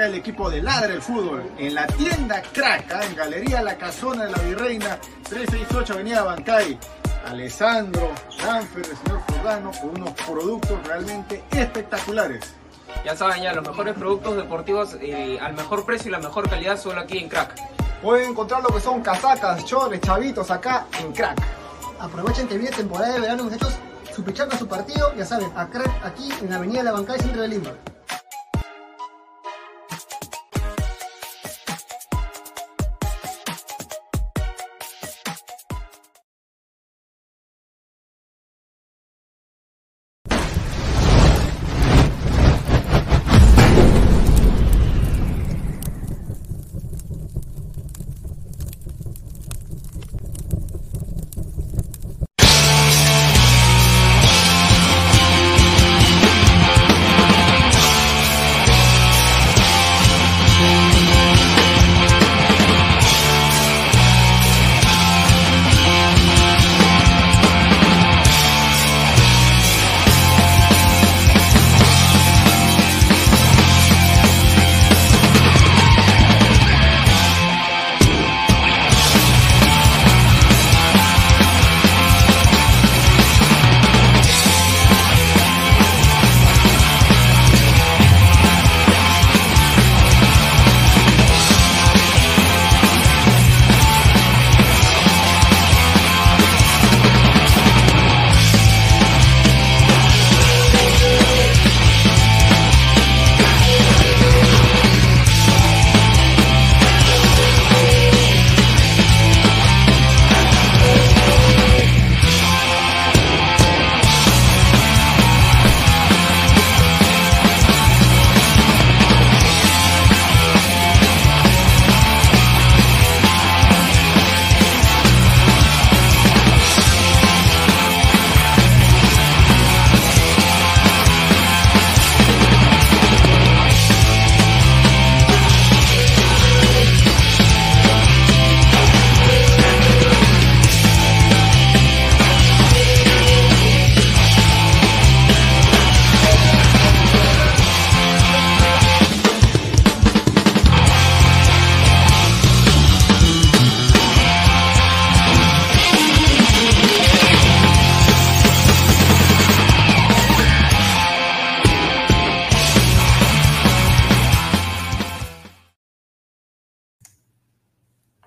Acá el equipo de Ladre el Fútbol en la tienda Crack, ¿ah? en Galería La Casona de la Virreina, 368 Avenida Bancay. Alessandro, Danfer, el señor Jordano, con unos productos realmente espectaculares. Ya saben, ya los mejores productos deportivos eh, al mejor precio y la mejor calidad solo aquí en Crack. Pueden encontrar lo que son casacas, chores, chavitos acá en Crack. Aprovechen que viene temporada de verano, muchachos. Su pichanga, su partido, ya saben, a Crack aquí en la Avenida La Bancay, centro de Lima.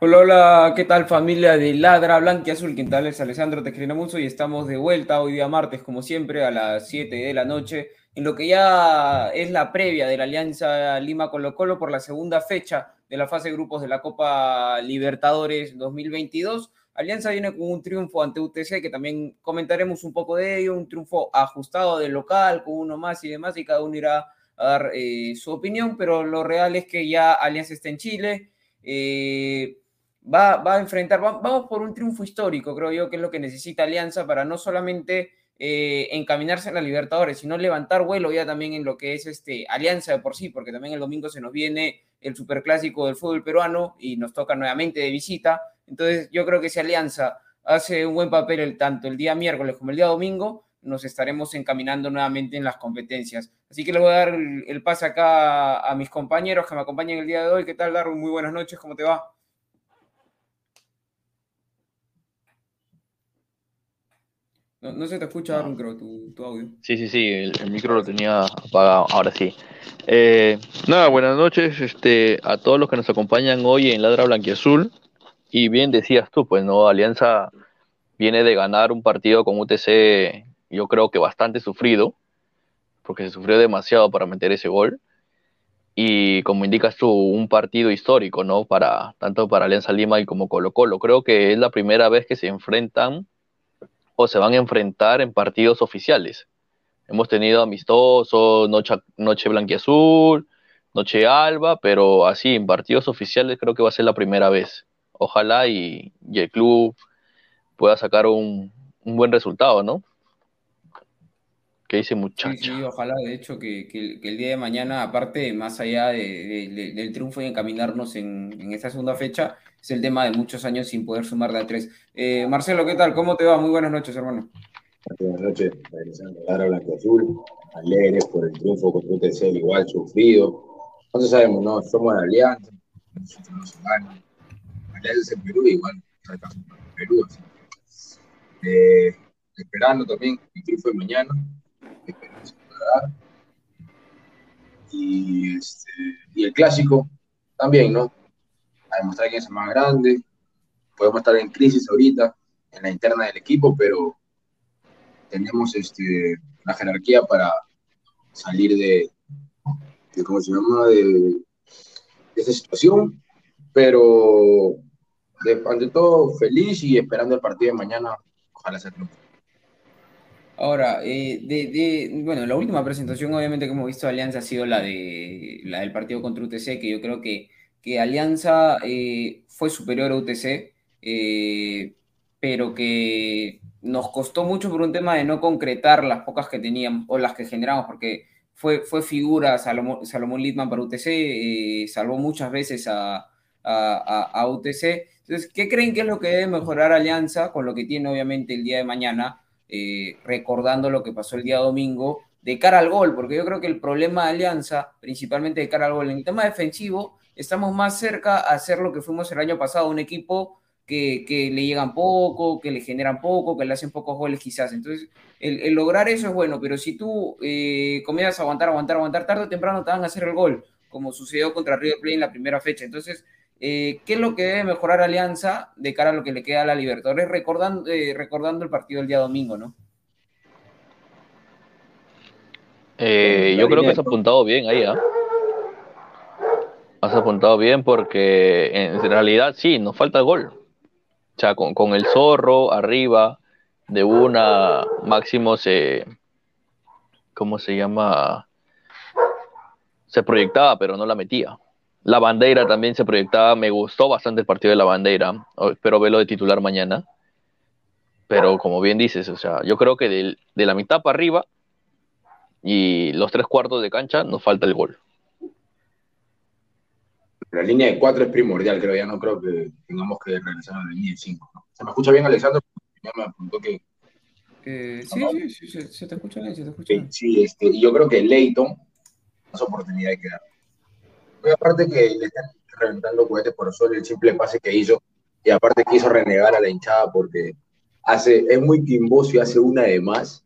Hola, hola, ¿qué tal familia de Ladra Blanca Azul? Quintal es Alessandro Tejrinamuso y estamos de vuelta hoy día martes, como siempre, a las 7 de la noche, en lo que ya es la previa de la Alianza Lima Colo Colo por la segunda fecha de la fase de grupos de la Copa Libertadores 2022. Alianza viene con un triunfo ante UTC, que también comentaremos un poco de ello, un triunfo ajustado del local, con uno más y demás, y cada uno irá a dar eh, su opinión, pero lo real es que ya Alianza está en Chile. Eh, va, va a enfrentar, vamos por un triunfo histórico, creo yo, que es lo que necesita Alianza para no solamente eh, encaminarse en la Libertadores, sino levantar vuelo ya también en lo que es este Alianza de por sí, porque también el domingo se nos viene el superclásico del fútbol peruano y nos toca nuevamente de visita. Entonces, yo creo que si Alianza hace un buen papel el, tanto el día miércoles como el día domingo, nos estaremos encaminando nuevamente en las competencias. Así que le voy a dar el, pase acá a, mis compañeros que me acompañan el día de hoy. ¿Qué tal, Darwin? Muy buenas noches, ¿cómo te va? No, se te escucha, Darwin, creo, tu, audio. Sí, sí, sí, el, micro lo tenía apagado, ahora sí. Eh, nada, buenas noches este, a todos los que nos acompañan hoy en Ladra Blanquiazul. Y bien decías tú, pues, ¿no? Alianza viene de ganar un partido con UTC yo creo que bastante sufrido, porque se sufrió demasiado para meter ese gol. Y como indicas tú, un partido histórico, ¿no? Para, tanto para Alianza Lima y como Colo Colo. Creo que es la primera vez que se enfrentan o se van a enfrentar en partidos oficiales. Hemos tenido amistosos, noche, noche blanquiazul, noche alba, pero así en partidos oficiales creo que va a ser la primera vez. Ojalá y, el club pueda sacar un, un buen resultado, ¿no? que dice muchacho. Sí, ojalá, de hecho, que, el día de mañana, aparte, más allá del triunfo y encaminarnos en, esta segunda fecha, es el tema de muchos años sin poder sumar de a tres. Eh, Marcelo, ¿qué tal? ¿Cómo te va? Muy buenas noches, hermano. Buenas noches, regresando a Lara Blanco Azul, alegres por el triunfo contra UTC, igual sufrido. Entonces sabemos, ¿no? Somos Alianza. Alianza en Perú, igual, Perú, así. Eh, esperando también el triunfo de mañana y, este, y el clásico también, ¿no? A demostrar quién es más grande. Podemos estar en crisis ahorita, en la interna del equipo, pero tenemos este, la jerarquía para salir de, de ¿cómo se llama?, de, de esta situación. Pero, de, ante todo, feliz y esperando el partido de mañana. Ojalá sea triunfo. Ahora, eh, de, bueno, la última presentación obviamente que hemos visto de Alianza ha sido la, de, la del partido contra UTC, que yo creo que, que Alianza eh, fue superior a UTC, eh, pero que nos costó mucho por un tema de no concretar las pocas que teníamos o las que generamos, porque fue, fue figura Salomón, Salomón Litman para UTC, salvó muchas veces a, a, a UTC. Entonces, ¿qué creen que es lo que debe mejorar Alianza con lo que tiene obviamente el día de mañana? Eh, recordando lo que pasó el día domingo, de cara al gol, porque yo creo que el problema de Alianza, principalmente de cara al gol, en el tema defensivo, estamos más cerca a hacer lo que fuimos el año pasado, un equipo que, le llegan poco, que le generan poco, que le hacen pocos goles quizás. Entonces, el, lograr eso es bueno, pero si tú eh, comienzas a aguantar, aguantar, aguantar, tarde o temprano te van a hacer el gol, como sucedió contra River Plate en la primera fecha. Entonces, eh, ¿Qué es lo que debe mejorar Alianza de cara a lo que le queda a la Libertadores? Recordando, eh, recordando el partido del día domingo, ¿no? Yo creo que has apuntado bien ahí, ¿ah? Has apuntado bien porque en realidad sí, nos falta gol. O sea, con, el zorro arriba de una máximo se. ¿Cómo se llama? Se proyectaba, pero no la metía. La bandera también se proyectaba, me gustó bastante el partido de la bandera, espero verlo de titular mañana. Pero como bien dices, o sea, yo creo que de, la mitad para arriba y los tres cuartos de cancha nos falta el gol. La línea de cuatro es primordial, creo, ya no creo que tengamos que regresar a la línea de cinco. ¿Se me escucha bien, Alexandro? Ya me apuntó que... sí, sí, sí, se, te escucha bien, se te escucha bien. Sí, este, y yo creo que Leighton, más oportunidad de quedar aparte que le están reventando cohetes por solo el simple pase que hizo, y aparte quiso renegar a la hinchada porque hace, es muy quimboso y hace una de más,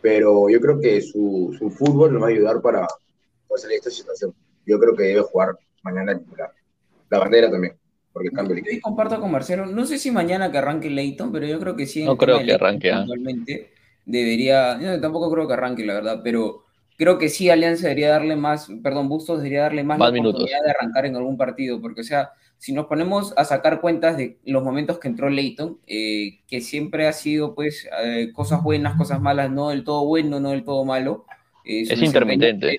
pero yo creo que su, su fútbol nos va a ayudar para, salir de esta situación. Yo creo que debe jugar mañana titular. La bandera también, porque cambia el equipo. comparto con Marcelo, no sé si mañana que arranque Leighton, pero yo creo que sí. No creo que arranque. Actualmente ¿ah? debería, yo tampoco creo que arranque, la verdad, pero creo que sí Alianza debería darle más, perdón, Bustos debería darle más, la oportunidad de arrancar en algún partido, porque o sea, si nos ponemos a sacar cuentas de los momentos que entró Leighton, eh, que siempre ha sido pues eh, cosas buenas, cosas malas, no del todo bueno, no del todo malo. Eh, es intermitente.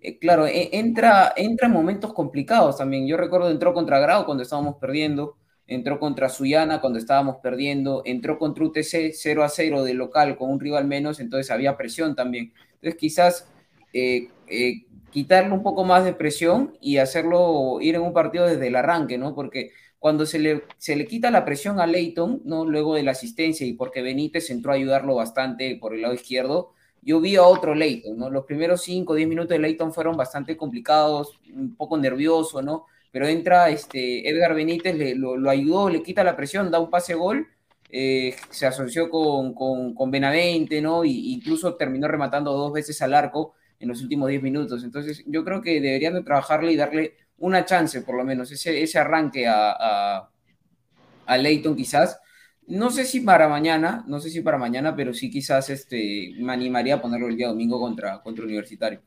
Eh, claro, e, entra, entra en momentos complicados también. Yo recuerdo entró contra Grau cuando estábamos perdiendo, entró contra Suyana cuando estábamos perdiendo, entró contra UTC 0 a 0 de local con un rival menos, entonces había presión también. Entonces quizás eh, eh, quitarle un poco más de presión y hacerlo ir en un partido desde el arranque, ¿no? Porque cuando se le, se le quita la presión a Leighton, ¿no? Luego de la asistencia y porque Benítez entró a ayudarlo bastante por el lado izquierdo, yo vi a otro Leighton, ¿no? Los primeros 5 o 10 minutos de Leighton fueron bastante complicados, un poco nervioso, ¿no? Pero entra este Edgar Benítez, le, lo, ayudó, le quita la presión, da un pase gol, eh, se asoció con, con, Benavente, ¿no? Y incluso terminó rematando dos veces al arco en los últimos 10 minutos. Entonces, yo creo que deberían de trabajarle y darle una chance, por lo menos, ese, ese arranque a, a, a Leighton quizás no sé si para mañana, no sé si para mañana, pero sí quizás este, me animaría a ponerlo el día domingo contra, contra Universitario.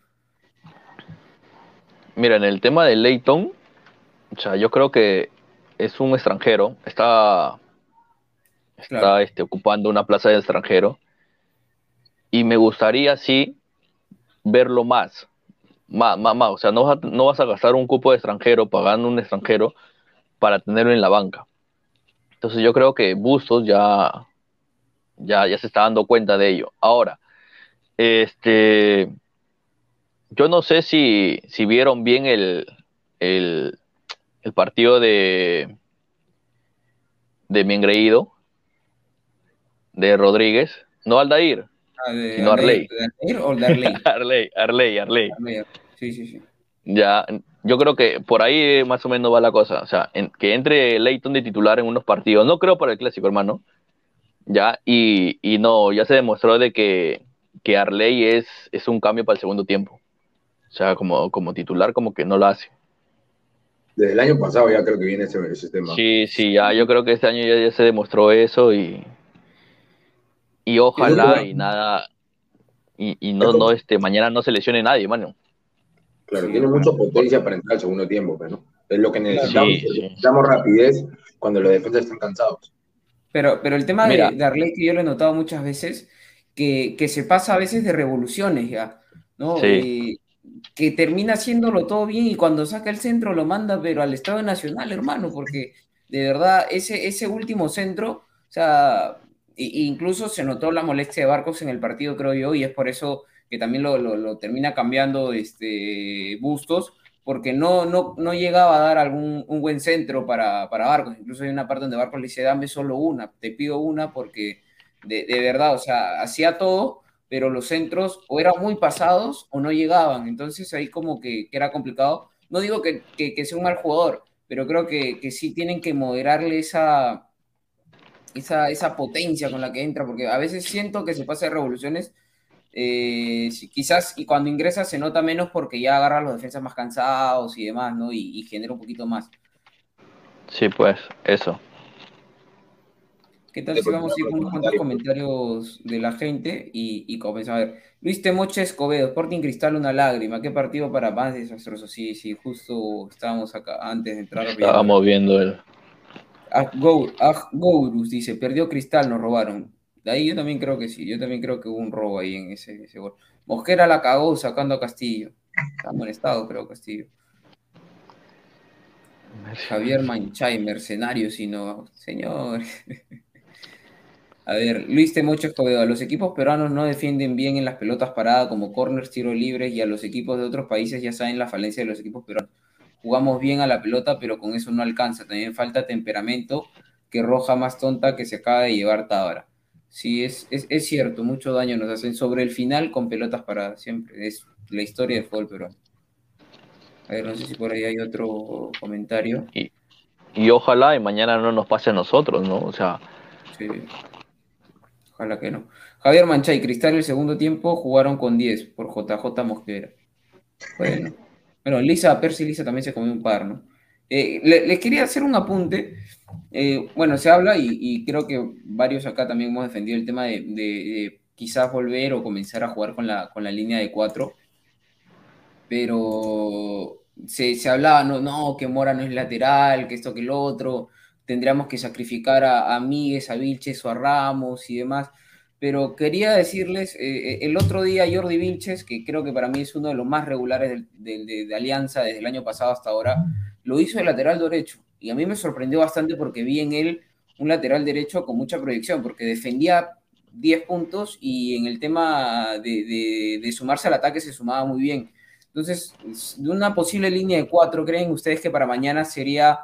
Mira, en el tema de Leighton, o sea, yo creo que es un extranjero, está, está este, ocupando una plaza de extranjero, y me gustaría, sí, verlo más, más, más, más. o sea, no no vas a gastar un cupo de extranjero pagando un extranjero para tenerlo en la banca. Entonces yo creo que Bustos ya, ya, ya se está dando cuenta de ello. Ahora, este, yo no sé si, si vieron bien el, el, partido de, de mi engreído, de Rodríguez, no Aldair, ah, sino Arley. Arley, Arley, Arley. Sí, sí, sí. Ya, yo creo que por ahí más o menos va la cosa. O sea, que entre Leighton de titular en unos partidos. No creo para el clásico, hermano. Ya, y, no, ya se demostró de que, que Arley es, es un cambio para el segundo tiempo. O sea, como, como titular, como que no lo hace. Desde el año pasado ya creo que viene ese, ese tema. Sí, sí, ya, yo creo que este año ya, se demostró eso y. Y ojalá y, nada. Y, y no, no, este, mañana no se lesione nadie, mano. Claro, tiene mucha potencia para entrar al segundo tiempo, pero es lo que necesitamos. necesitamos rapidez cuando los defensas están cansados. Pero, pero el tema de, de, que yo lo he notado muchas veces, que, que, se pasa a veces de revoluciones ya, ¿no? Eh, que termina haciéndolo todo bien y cuando saca el centro lo manda, pero al Estado Nacional, hermano, porque de verdad ese, ese último centro, o sea, incluso se notó la molestia de Barcos en el partido, creo yo, y es por eso que también lo, termina cambiando este, Bustos, porque no, no, no llegaba a dar algún un buen centro para, para Barcos. Incluso hay una parte donde Barcos le dice, dame solo una, te pido una porque de, verdad, o sea, hacía todo, pero los centros o eran muy pasados o no llegaban. Entonces ahí como que, era complicado. No digo que, sea un mal jugador, pero creo que, que sí tienen que moderarle esa, esa, esa potencia con la que entra, porque a veces siento que se pasa de revoluciones eh, quizás y cuando ingresa se nota menos porque ya agarra a los defensas más cansados y demás, ¿no? Y, genera un poquito más. Sí, pues, eso. ¿Qué tal si vamos a ir con unos cuantos comentarios de la gente y, y comenzamos a ver? Luis Temoche Escobedo, Sporting Cristal, una lágrima. ¿Qué partido para más desastroso? Sí, sí, justo estábamos acá antes de entrar. Estábamos viendo el. Gourus dice: Perdió Cristal, nos robaron. De ahí yo también creo que sí, yo también creo que hubo un robo ahí en ese, gol. Mosquera la cagó sacando a Castillo. Está estado, creo, Castillo. Javier Manchay, mercenario, sino, señor. a ver, Luis Temocho Escobedo, los equipos peruanos no defienden bien en las pelotas paradas como corners, tiros libres y a los equipos de otros países ya saben la falencia de los equipos peruanos. Jugamos bien a la pelota, pero con eso no alcanza. También falta temperamento que roja más tonta que se acaba de llevar Tábara. Sí, es, es, cierto, mucho daño nos hacen sobre el final con pelotas paradas, siempre. Es la historia de fútbol pero A ver, no sé si por ahí hay otro comentario. Y, y ojalá y mañana no nos pase a nosotros, ¿no? O sea. Sí. Ojalá que no. Javier Manchay, Cristal el segundo tiempo jugaron con 10 por JJ Mosquera. Bueno. Bueno, Lisa, Percy Lisa también se comió un par, ¿no? Eh, les quería hacer un apunte. Eh, bueno, se habla y, creo que varios acá también hemos defendido el tema de, quizás volver o comenzar a jugar con la, con la línea de cuatro, pero se, hablaba, no, no, que Mora no es lateral, que esto, que lo otro, tendríamos que sacrificar a, a Míguez, a Vilches o a Ramos y demás, pero quería decirles, eh, el otro día Jordi Vilches, que creo que para mí es uno de los más regulares de, de, Alianza desde el año pasado hasta ahora, lo hizo de lateral derecho. Y a mí me sorprendió bastante porque vi en él un lateral derecho con mucha proyección, porque defendía 10 puntos y en el tema de, de, sumarse al ataque se sumaba muy bien. Entonces, de una posible línea de cuatro, ¿creen ustedes que para mañana sería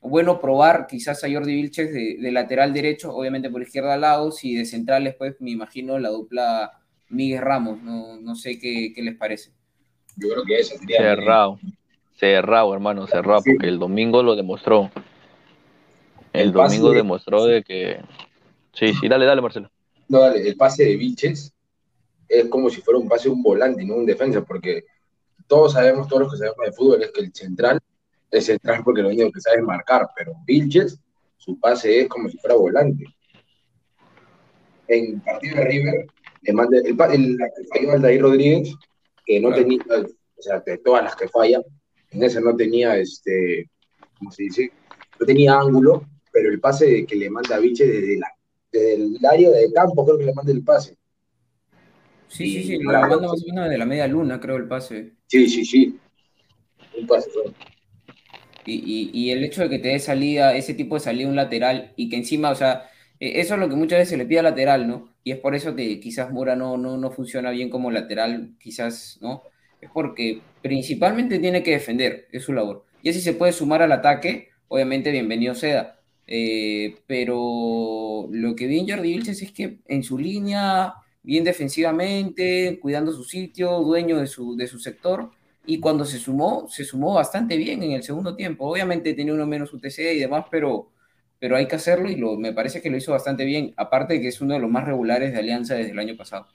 bueno probar quizás a Jordi Vilches de, lateral derecho, obviamente por izquierda Laos y de central después me imagino la dupla Miguel Ramos, no, no sé qué, qué, les parece. Yo creo que eso sería... Cerrado, cerrado hermano, cerrado, porque el domingo lo demostró. El, domingo demostró de que... Sí, sí, dale, dale Marcelo. No, dale, el pase de Vilches es como si fuera un pase de un volante, no un defensa, porque todos sabemos, todos los que sabemos de fútbol, es que el central es central porque lo único que sabe es marcar, pero Vilches, su pase es como si fuera volante. En partido de River, le manda el, el, falló Aldair Rodríguez, que no tenía, o sea, de todas las que falla, en ese no tenía, este, ¿cómo se dice? No tenía ángulo, pero el pase que le manda a Vilches desde, la, desde el área de campo, creo que le manda el pase. Sí, sí, sí, la manda más o menos de la media luna, creo, el pase. Sí, sí, sí. Un pase y, el hecho de que te dé salida, ese tipo de salida un lateral y que encima, o sea, e, eso es lo que muchas veces se le pide al lateral, ¿no? Y es por eso que quizás Mura no, no, no funciona bien como lateral, quizás, ¿no? Es porque principalmente tiene que defender, es su labor. Y así se puede sumar al ataque, obviamente bienvenido sea. Eh, pero lo que vi en Jordi Vilches es que en su línea, bien defensivamente, cuidando su sitio, dueño de su, de su sector, y cuando se sumó, se sumó bastante bien en el segundo tiempo. Obviamente tenía uno menos UTC y demás, pero, pero hay que hacerlo y lo, me parece que lo hizo bastante bien, aparte de que es uno de los más regulares de Alianza desde el año pasado.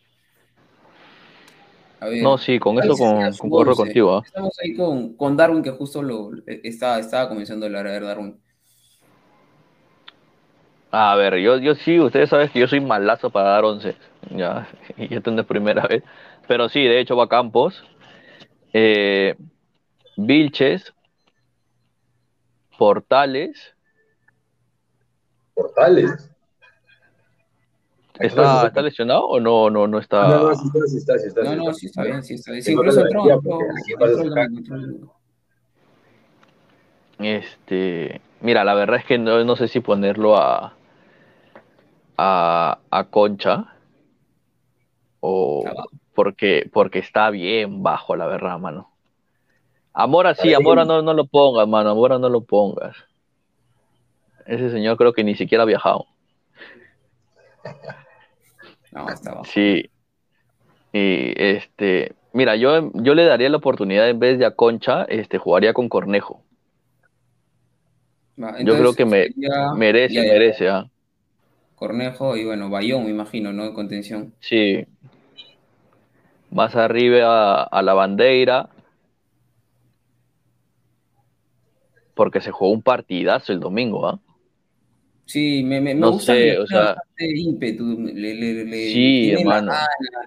No, sí, con eso con, concorro contigo. ¿ah? Estamos ahí con, con, Darwin, que justo lo e, estaba, estaba comenzando a hablar de Darwin. A ver, yo, yo sí, ustedes saben que yo soy malazo para dar once. Ya, y esto no es primera vez. Pero sí, de hecho va a Campos, eh, Vilches, Portales. Portales. ¿Está, ¿Está, lesionado o no, no, no está? No, no, sí está, sí está, sí está. No, no, sí está bien, sí está bien. Sí, incluso entró. Este, mira, la verdad es que no, no sé si ponerlo a, a, a Concha o, porque, porque está bien bajo, la verdad, mano. Amora sí, Amora no, no lo pongas, mano, Amora no lo pongas. Ese señor creo que ni siquiera ha viajado. No, está. Sí. Y este, mira, yo, yo le daría la oportunidad en vez de a Concha, este, jugaría con Cornejo. yo creo que me, merece, merece, ¿ah? Cornejo y bueno, Bayón, me imagino, ¿no? De contención. Sí, más arriba a, la bandera, porque se jugó un partidazo el domingo, ¿ah? Sí, me, me, no gusta sé, o sea, ímpetu, le, le, sí, hermano.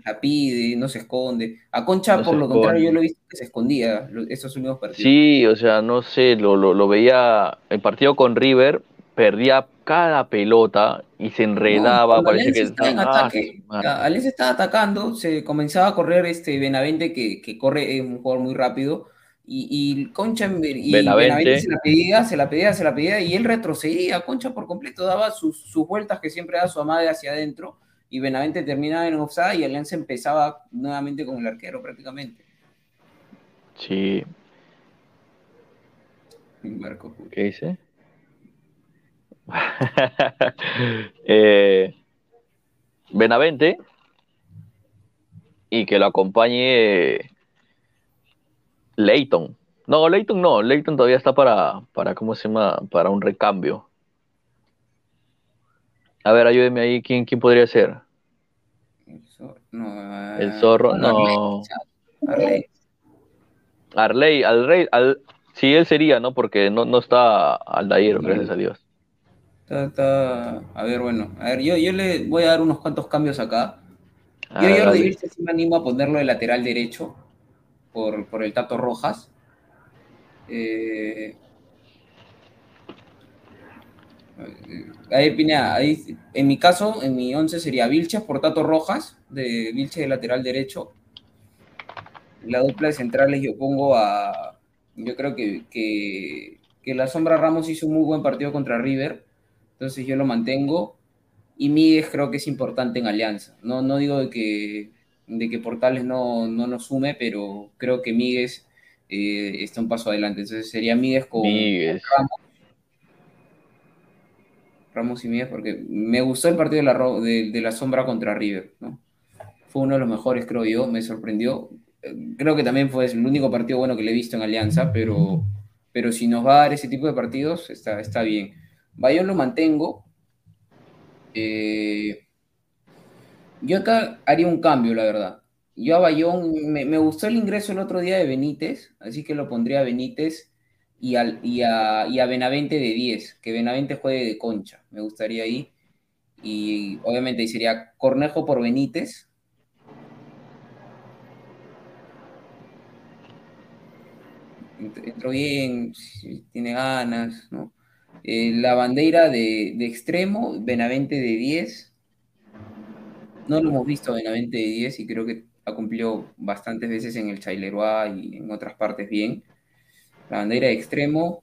La, pide, no se esconde. A Concha, por lo contrario, yo lo he visto que se escondía esos últimos partidos. Sí, o sea, no sé, lo, lo, lo veía, el partido con River, perdía cada pelota y se enredaba. parece que estaba en ataque, estaba atacando, se comenzaba a correr este Benavente que, que corre, es un jugador muy rápido. Y, y Concha y Benavente. se la pedía, se la pedía, se la pedía, y él retrocedía, Concha por completo, daba sus, sus vueltas que siempre da su amada hacia adentro, y Benavente terminaba en offside y Alianza empezaba nuevamente con el arquero prácticamente. Sí. ¿Qué dice? eh, Benavente y que lo acompañe Leighton. No, Leighton no, Leighton todavía está para, para, ¿cómo se llama? Para un recambio. A ver, ayúdeme ahí, ¿quién, quién podría ser? El zorro, el zorro no. Arley. Arley, al, al, sí, él sería, ¿no? Porque no, no está Aldair, gracias a Dios. A ver, bueno, a ver, yo, yo le voy a dar unos cuantos cambios acá. Yo, yo si sí me animo a ponerlo de lateral derecho por, por el Tato Rojas. Eh, Ahí, Pineda, ahí, en mi caso, en mi 11 sería Vilches por Tato Rojas, de Vilches de lateral derecho. La dupla de centrales yo pongo a. Yo creo que, que, la Sombra Ramos hizo un muy buen partido contra River, entonces yo lo mantengo. Y Miguel creo que es importante en Alianza. No, no digo de que, de que Portales no, no nos sume, pero creo que Miguel eh, está un paso adelante. Entonces sería con, Míguez. con Ramos. Ramos y Miguel, porque me gustó el partido de la, de, de la Sombra contra River. ¿no? Fue uno de los mejores, creo yo. Me sorprendió. Creo que también fue el único partido bueno que le he visto en Alianza, pero, pero si nos va a dar ese tipo de partidos, está, está bien. Bayón lo mantengo. Eh, yo acá haría un cambio, la verdad. Yo a Bayón, me, me gustó el ingreso el otro día de Benítez, así que lo pondría a Benítez y, al, y, a, y a Benavente de 10, que Benavente juegue de concha, me gustaría ahí. Y obviamente ahí sería Cornejo por Benítez. Ent- Entró bien, tiene ganas, ¿no? Eh, la bandera de, de extremo, Benavente de 10. No lo hemos visto a Benavente de 10 y creo que ha cumplido bastantes veces en el Chaileroa y en otras partes bien. La bandera de extremo.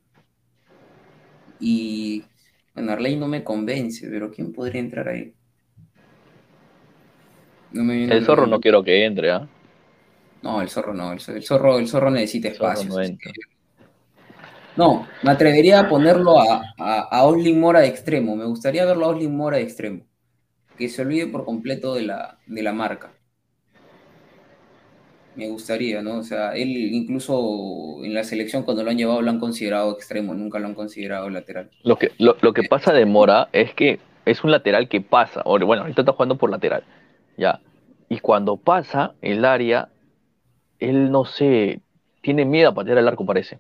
Y bueno, Arley no me convence, pero ¿quién podría entrar ahí? No me El zorro no quiero que entre, ¿ah? No, el zorro no, el zorro, el zorro, necesita espacio. que- No, me atrevería a ponerlo a, a, a Oslin Mora de extremo. Me gustaría verlo a Oslin Mora de extremo. Que se olvide por completo de la, de la marca. Me gustaría, ¿no? O sea, él incluso en la selección cuando lo han llevado lo han considerado extremo, nunca lo han considerado lateral. Lo que, lo, lo que pasa de Mora es que es un lateral que pasa. Bueno, ahorita está jugando por lateral. Ya. Y cuando pasa el área, él no sé, tiene miedo a patear el arco, parece.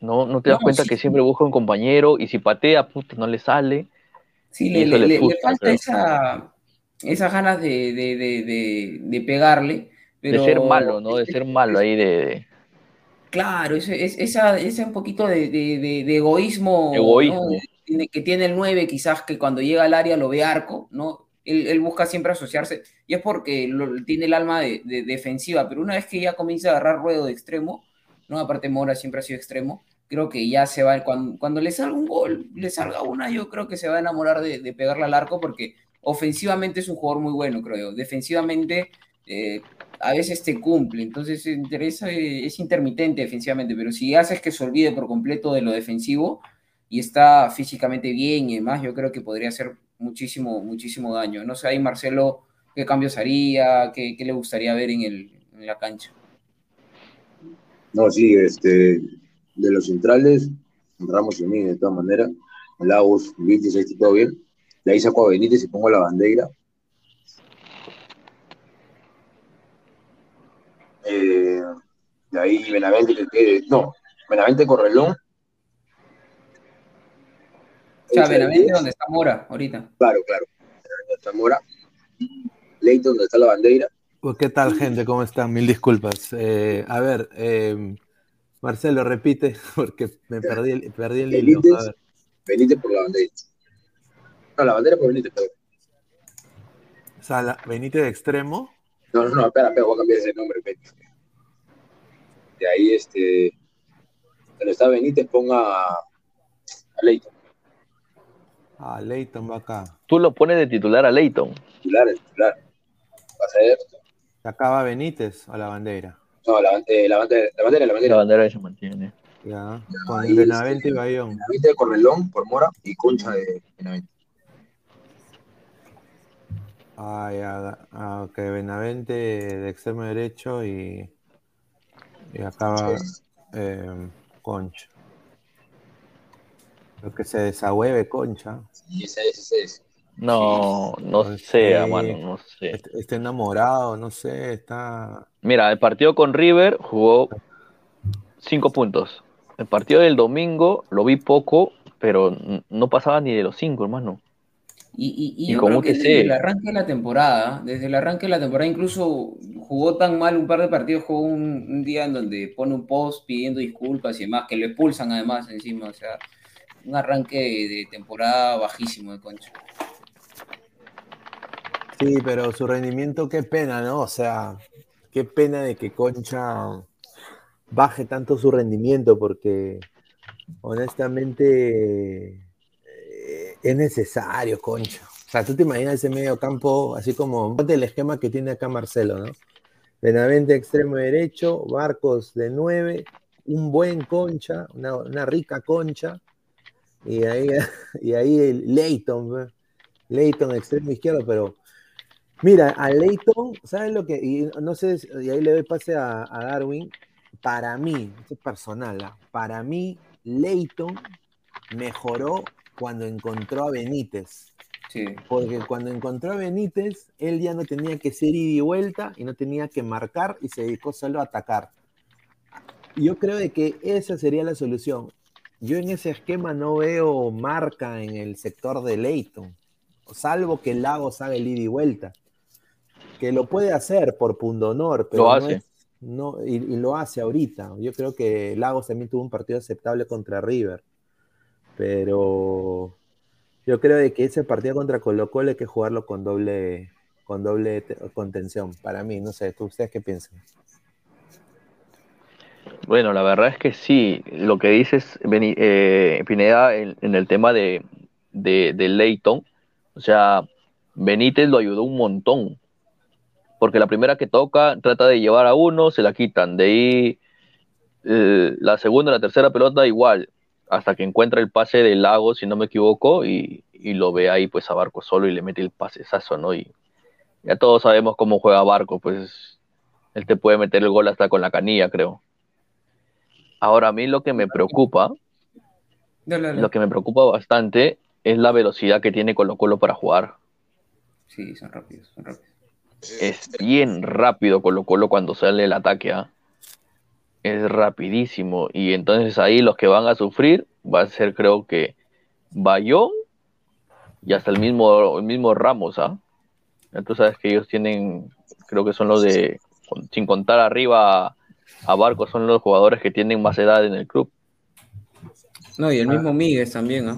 No, no te das No, cuenta sí, que siempre busca un compañero y si patea, puta, no le sale. Sí, le, le- le falta esa, esas ganas de, de, de, pegarle. Pero de ser malo, ¿no? De ser malo ahí de... Claro, ese, es, esa, ese un poquito de, de- de- de egoísmo, Egoísmo. ¿no? Que tiene el 9, quizás que cuando llega al área lo ve arco, ¿no? Él, él busca siempre asociarse, y es porque lo- tiene el alma de, de- defensiva, pero una vez que ya comienza a agarrar ruedo de extremo, ¿no? Aparte Mora siempre ha sido extremo, creo que ya se va, cuando, cuando le salga un gol, le salga una, yo creo que se va a enamorar de, de pegarle al arco, porque ofensivamente es un jugador muy bueno, creo yo. Defensivamente eh, a veces te cumple, entonces interesa, es intermitente defensivamente, pero si haces que se olvide por completo de lo defensivo y está físicamente bien y demás, yo creo que podría hacer muchísimo, muchísimo daño. No sé ahí Marcelo qué cambios haría, qué, qué le gustaría ver en, el, en la cancha. No, sí, este, de los centrales, Ramos y mí, de todas maneras. Lagos, Benítez, ahí está todo bien. De ahí saco a Benítez y pongo la bandera. Eh, de ahí Benavente que quede. No, Benavente Correlón. O sea, Benavente 10. donde está Mora ahorita. Claro, claro. Benavente está Mora. Leighton, donde está la bandera. Pues, ¿Qué tal, gente? ¿Cómo están? Mil disculpas. Eh, a ver, eh, Marcelo, repite, porque me perdí el, perdí el hilo. A Benítez, ver. Benítez por la bandera. No, la bandera por Benítez, perdón. O sea, la- Benítez de extremo. No, no, no, espera, espera, voy a cambiar ese nombre. espera. De ahí, este, donde está Benítez, ponga a Leighton, Ah, Leighton va acá. Tú lo pones de titular a Leighton. titular, el titular. Va a ser, Acá va Benítez a la bandera. No, la, eh, la, bandera, la bandera, la La bandera. bandera ahí se mantiene. Ya. Con ahí Benavente y Bayón. Benavente de Correlón por Mora y Concha de Benavente. Ah, ya. Ah, ok, Benavente de extremo derecho y. Y acá va eh, Concha. Lo que se desahueve, Concha. Y ese es, ese es. No, no sé, sí. mano, no sé. Est- Está enamorado, no sé, está. Mira, el partido con River jugó cinco puntos. El partido del domingo lo vi poco, pero no pasaba ni de los cinco, hermano. Y, y, y Y yo con creo que UTC. desde el arranque de la temporada, desde el arranque de la temporada, incluso jugó tan mal un par de partidos, jugó un, un día en donde pone un post pidiendo disculpas y demás, que lo expulsan además encima, o sea, un arranque de temporada bajísimo de Concha. Sí, pero su rendimiento, qué pena, ¿no? O sea, qué pena de que Concha baje tanto su rendimiento, porque honestamente eh, es necesario, Concha. O sea, tú te imaginas ese medio campo, así como el esquema que tiene acá Marcelo, ¿no? Benavente extremo derecho, Barcos de 9, un buen concha, una, rica concha, y ahí, y ahí Leighton, Leighton extremo izquierdo, pero mira, a Leighton, ¿sabes lo que? Y no sé, y ahí le doy pase a, Darwin, para mí, esto es personal, ¿ah? para mí, Leighton mejoró cuando encontró a Benítez. Porque cuando encontró a Benítez, él ya no tenía que ser ida y vuelta y no tenía que marcar y se dedicó solo a atacar. Yo creo de que esa sería la solución. Yo en ese esquema no veo marca en el sector de Leighton, salvo que Lagos haga el ida y vuelta. Que lo puede hacer por pundonor, pero lo hace. No, y, y, lo hace ahorita. Yo creo que Lagos también tuvo un partido aceptable contra River. Pero yo creo de que ese partido contra Colo Colo hay que jugarlo con doble, con doble contención. Para mí, no sé, ¿ustedes qué piensan? Bueno, la verdad es que sí, lo que dices, eh, Pineda, en, el tema de, de, Leighton, o sea, Benítez lo ayudó un montón, porque la primera que toca trata de llevar a uno, se la quitan, de ahí eh, la segunda, la tercera pelota igual, hasta que encuentra el pase del lago, si no me equivoco, y, lo ve ahí pues a Barco solo y le mete el pasesazo, ¿no? Y ya todos sabemos cómo juega Barco, pues él te puede meter el gol hasta con la canilla, creo. Ahora a mí lo que me preocupa, lo que me preocupa bastante es la velocidad que tiene Colo Colo para jugar. Sí, son rápidos, son rápidos. Es bien rápido Colo Colo cuando sale el ataque, ¿ah? es rapidísimo. Y entonces ahí los que van a sufrir va a ser creo que Bayón y hasta el mismo, el mismo Ramos, ¿ah? Tú sabes que ellos tienen, creo que son los de, sin contar arriba a Barco, son los jugadores que tienen más edad en el club. No, y el mismo Miguel también, ¿ah?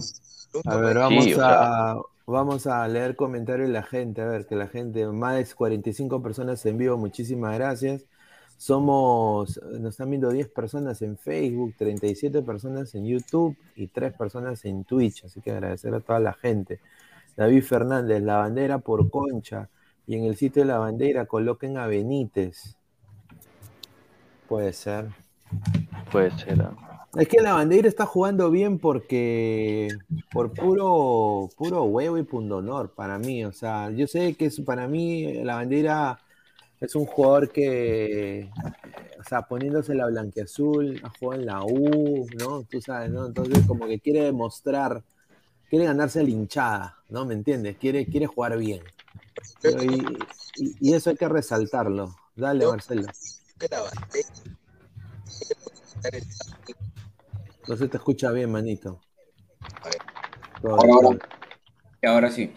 A ver, vamos a... Vamos a leer comentarios de la gente, a ver, que la gente, más de 45 personas en vivo, muchísimas gracias. Somos, nos están viendo 10 personas en Facebook, 37 personas en YouTube y 3 personas en Twitch. Así que agradecer a toda la gente. David Fernández, la bandera por Concha. Y en el sitio de la bandera coloquen a Benítez. Puede ser. Puede ser. ¿ah? Es que la bandera está jugando bien porque por puro puro huevo y pundonor para mí, o sea, yo sé que es para mí la bandera es un jugador que, o sea, poniéndose la blanqueazul, ha jugado en la U, ¿no? Tú sabes, ¿no? Entonces, como que quiere demostrar, quiere ganarse la hinchada, ¿no? ¿Me entiendes? Quiere, quiere jugar bien. y, eso hay que resaltarlo. Dale, Marcelo. No se te escucha bien, manito. Ahora, ahora. ahora sí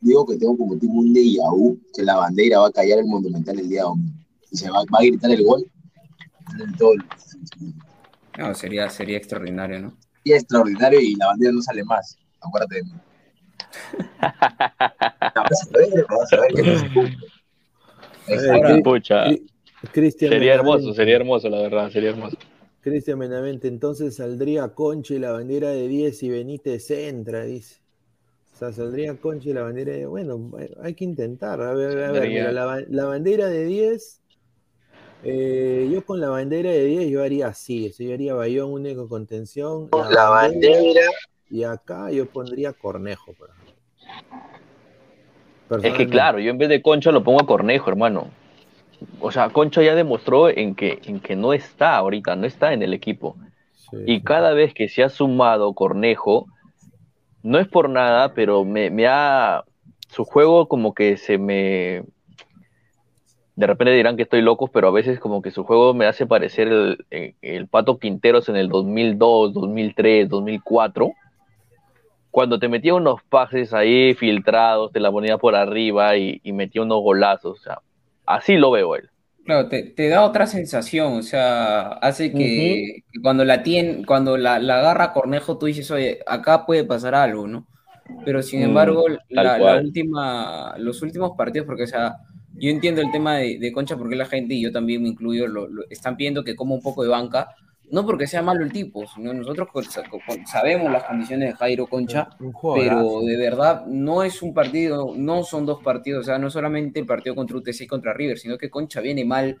digo que tengo como tipo un vu, que la bandera va a callar el Monumental el día domingo. Y se va, a gritar el gol. No, sería, sería extraordinario, ¿no? Y extraordinario y la bandera no sale más. Acuérdate de mí. sería hermoso, sería hermoso, la verdad, sería hermoso. Cristian Menamente, entonces saldría Concha y la bandera de 10 y Benítez entra, dice. O sea, saldría Concha y la bandera de. Bueno, hay que intentar. A ver, a ver, la, bandera de 10. Eh, yo con la bandera de 10 yo haría así. Yo haría Bayón único contención. La, bandera, Y acá yo pondría Cornejo, por Es que claro, yo en vez de Concha lo pongo a Cornejo, hermano. O sea, Concha ya demostró en que, en que no está ahorita, no está en el equipo. y cada vez que se ha sumado Cornejo, no es por nada, pero me, ha. Su juego, como que se me. De repente dirán que estoy loco, pero a veces, como que su juego me hace parecer el, Pato Quinteros en el 2002, 2003, 2004. Cuando te metía unos pases ahí filtrados, te la ponía por arriba y, metía unos golazos. O sea, así lo veo él. Claro, te, te da otra sensación, o sea, hace que, cuando la tiene, cuando la, la agarra Cornejo, tú dices, oye, acá puede pasar algo, ¿no? Pero sin Mm, embargo, la, última, los últimos partidos, porque, o sea, yo entiendo el tema de, de Concha porque la gente, y yo también me incluyo, lo, lo- están pidiendo que coma un poco de banca, no porque sea malo el tipo, sino nosotros sabemos las condiciones de Jairo Concha, pero de verdad no es un partido, no son dos partidos, o sea, no solamente el partido contra UTC y contra River, sino que Concha viene mal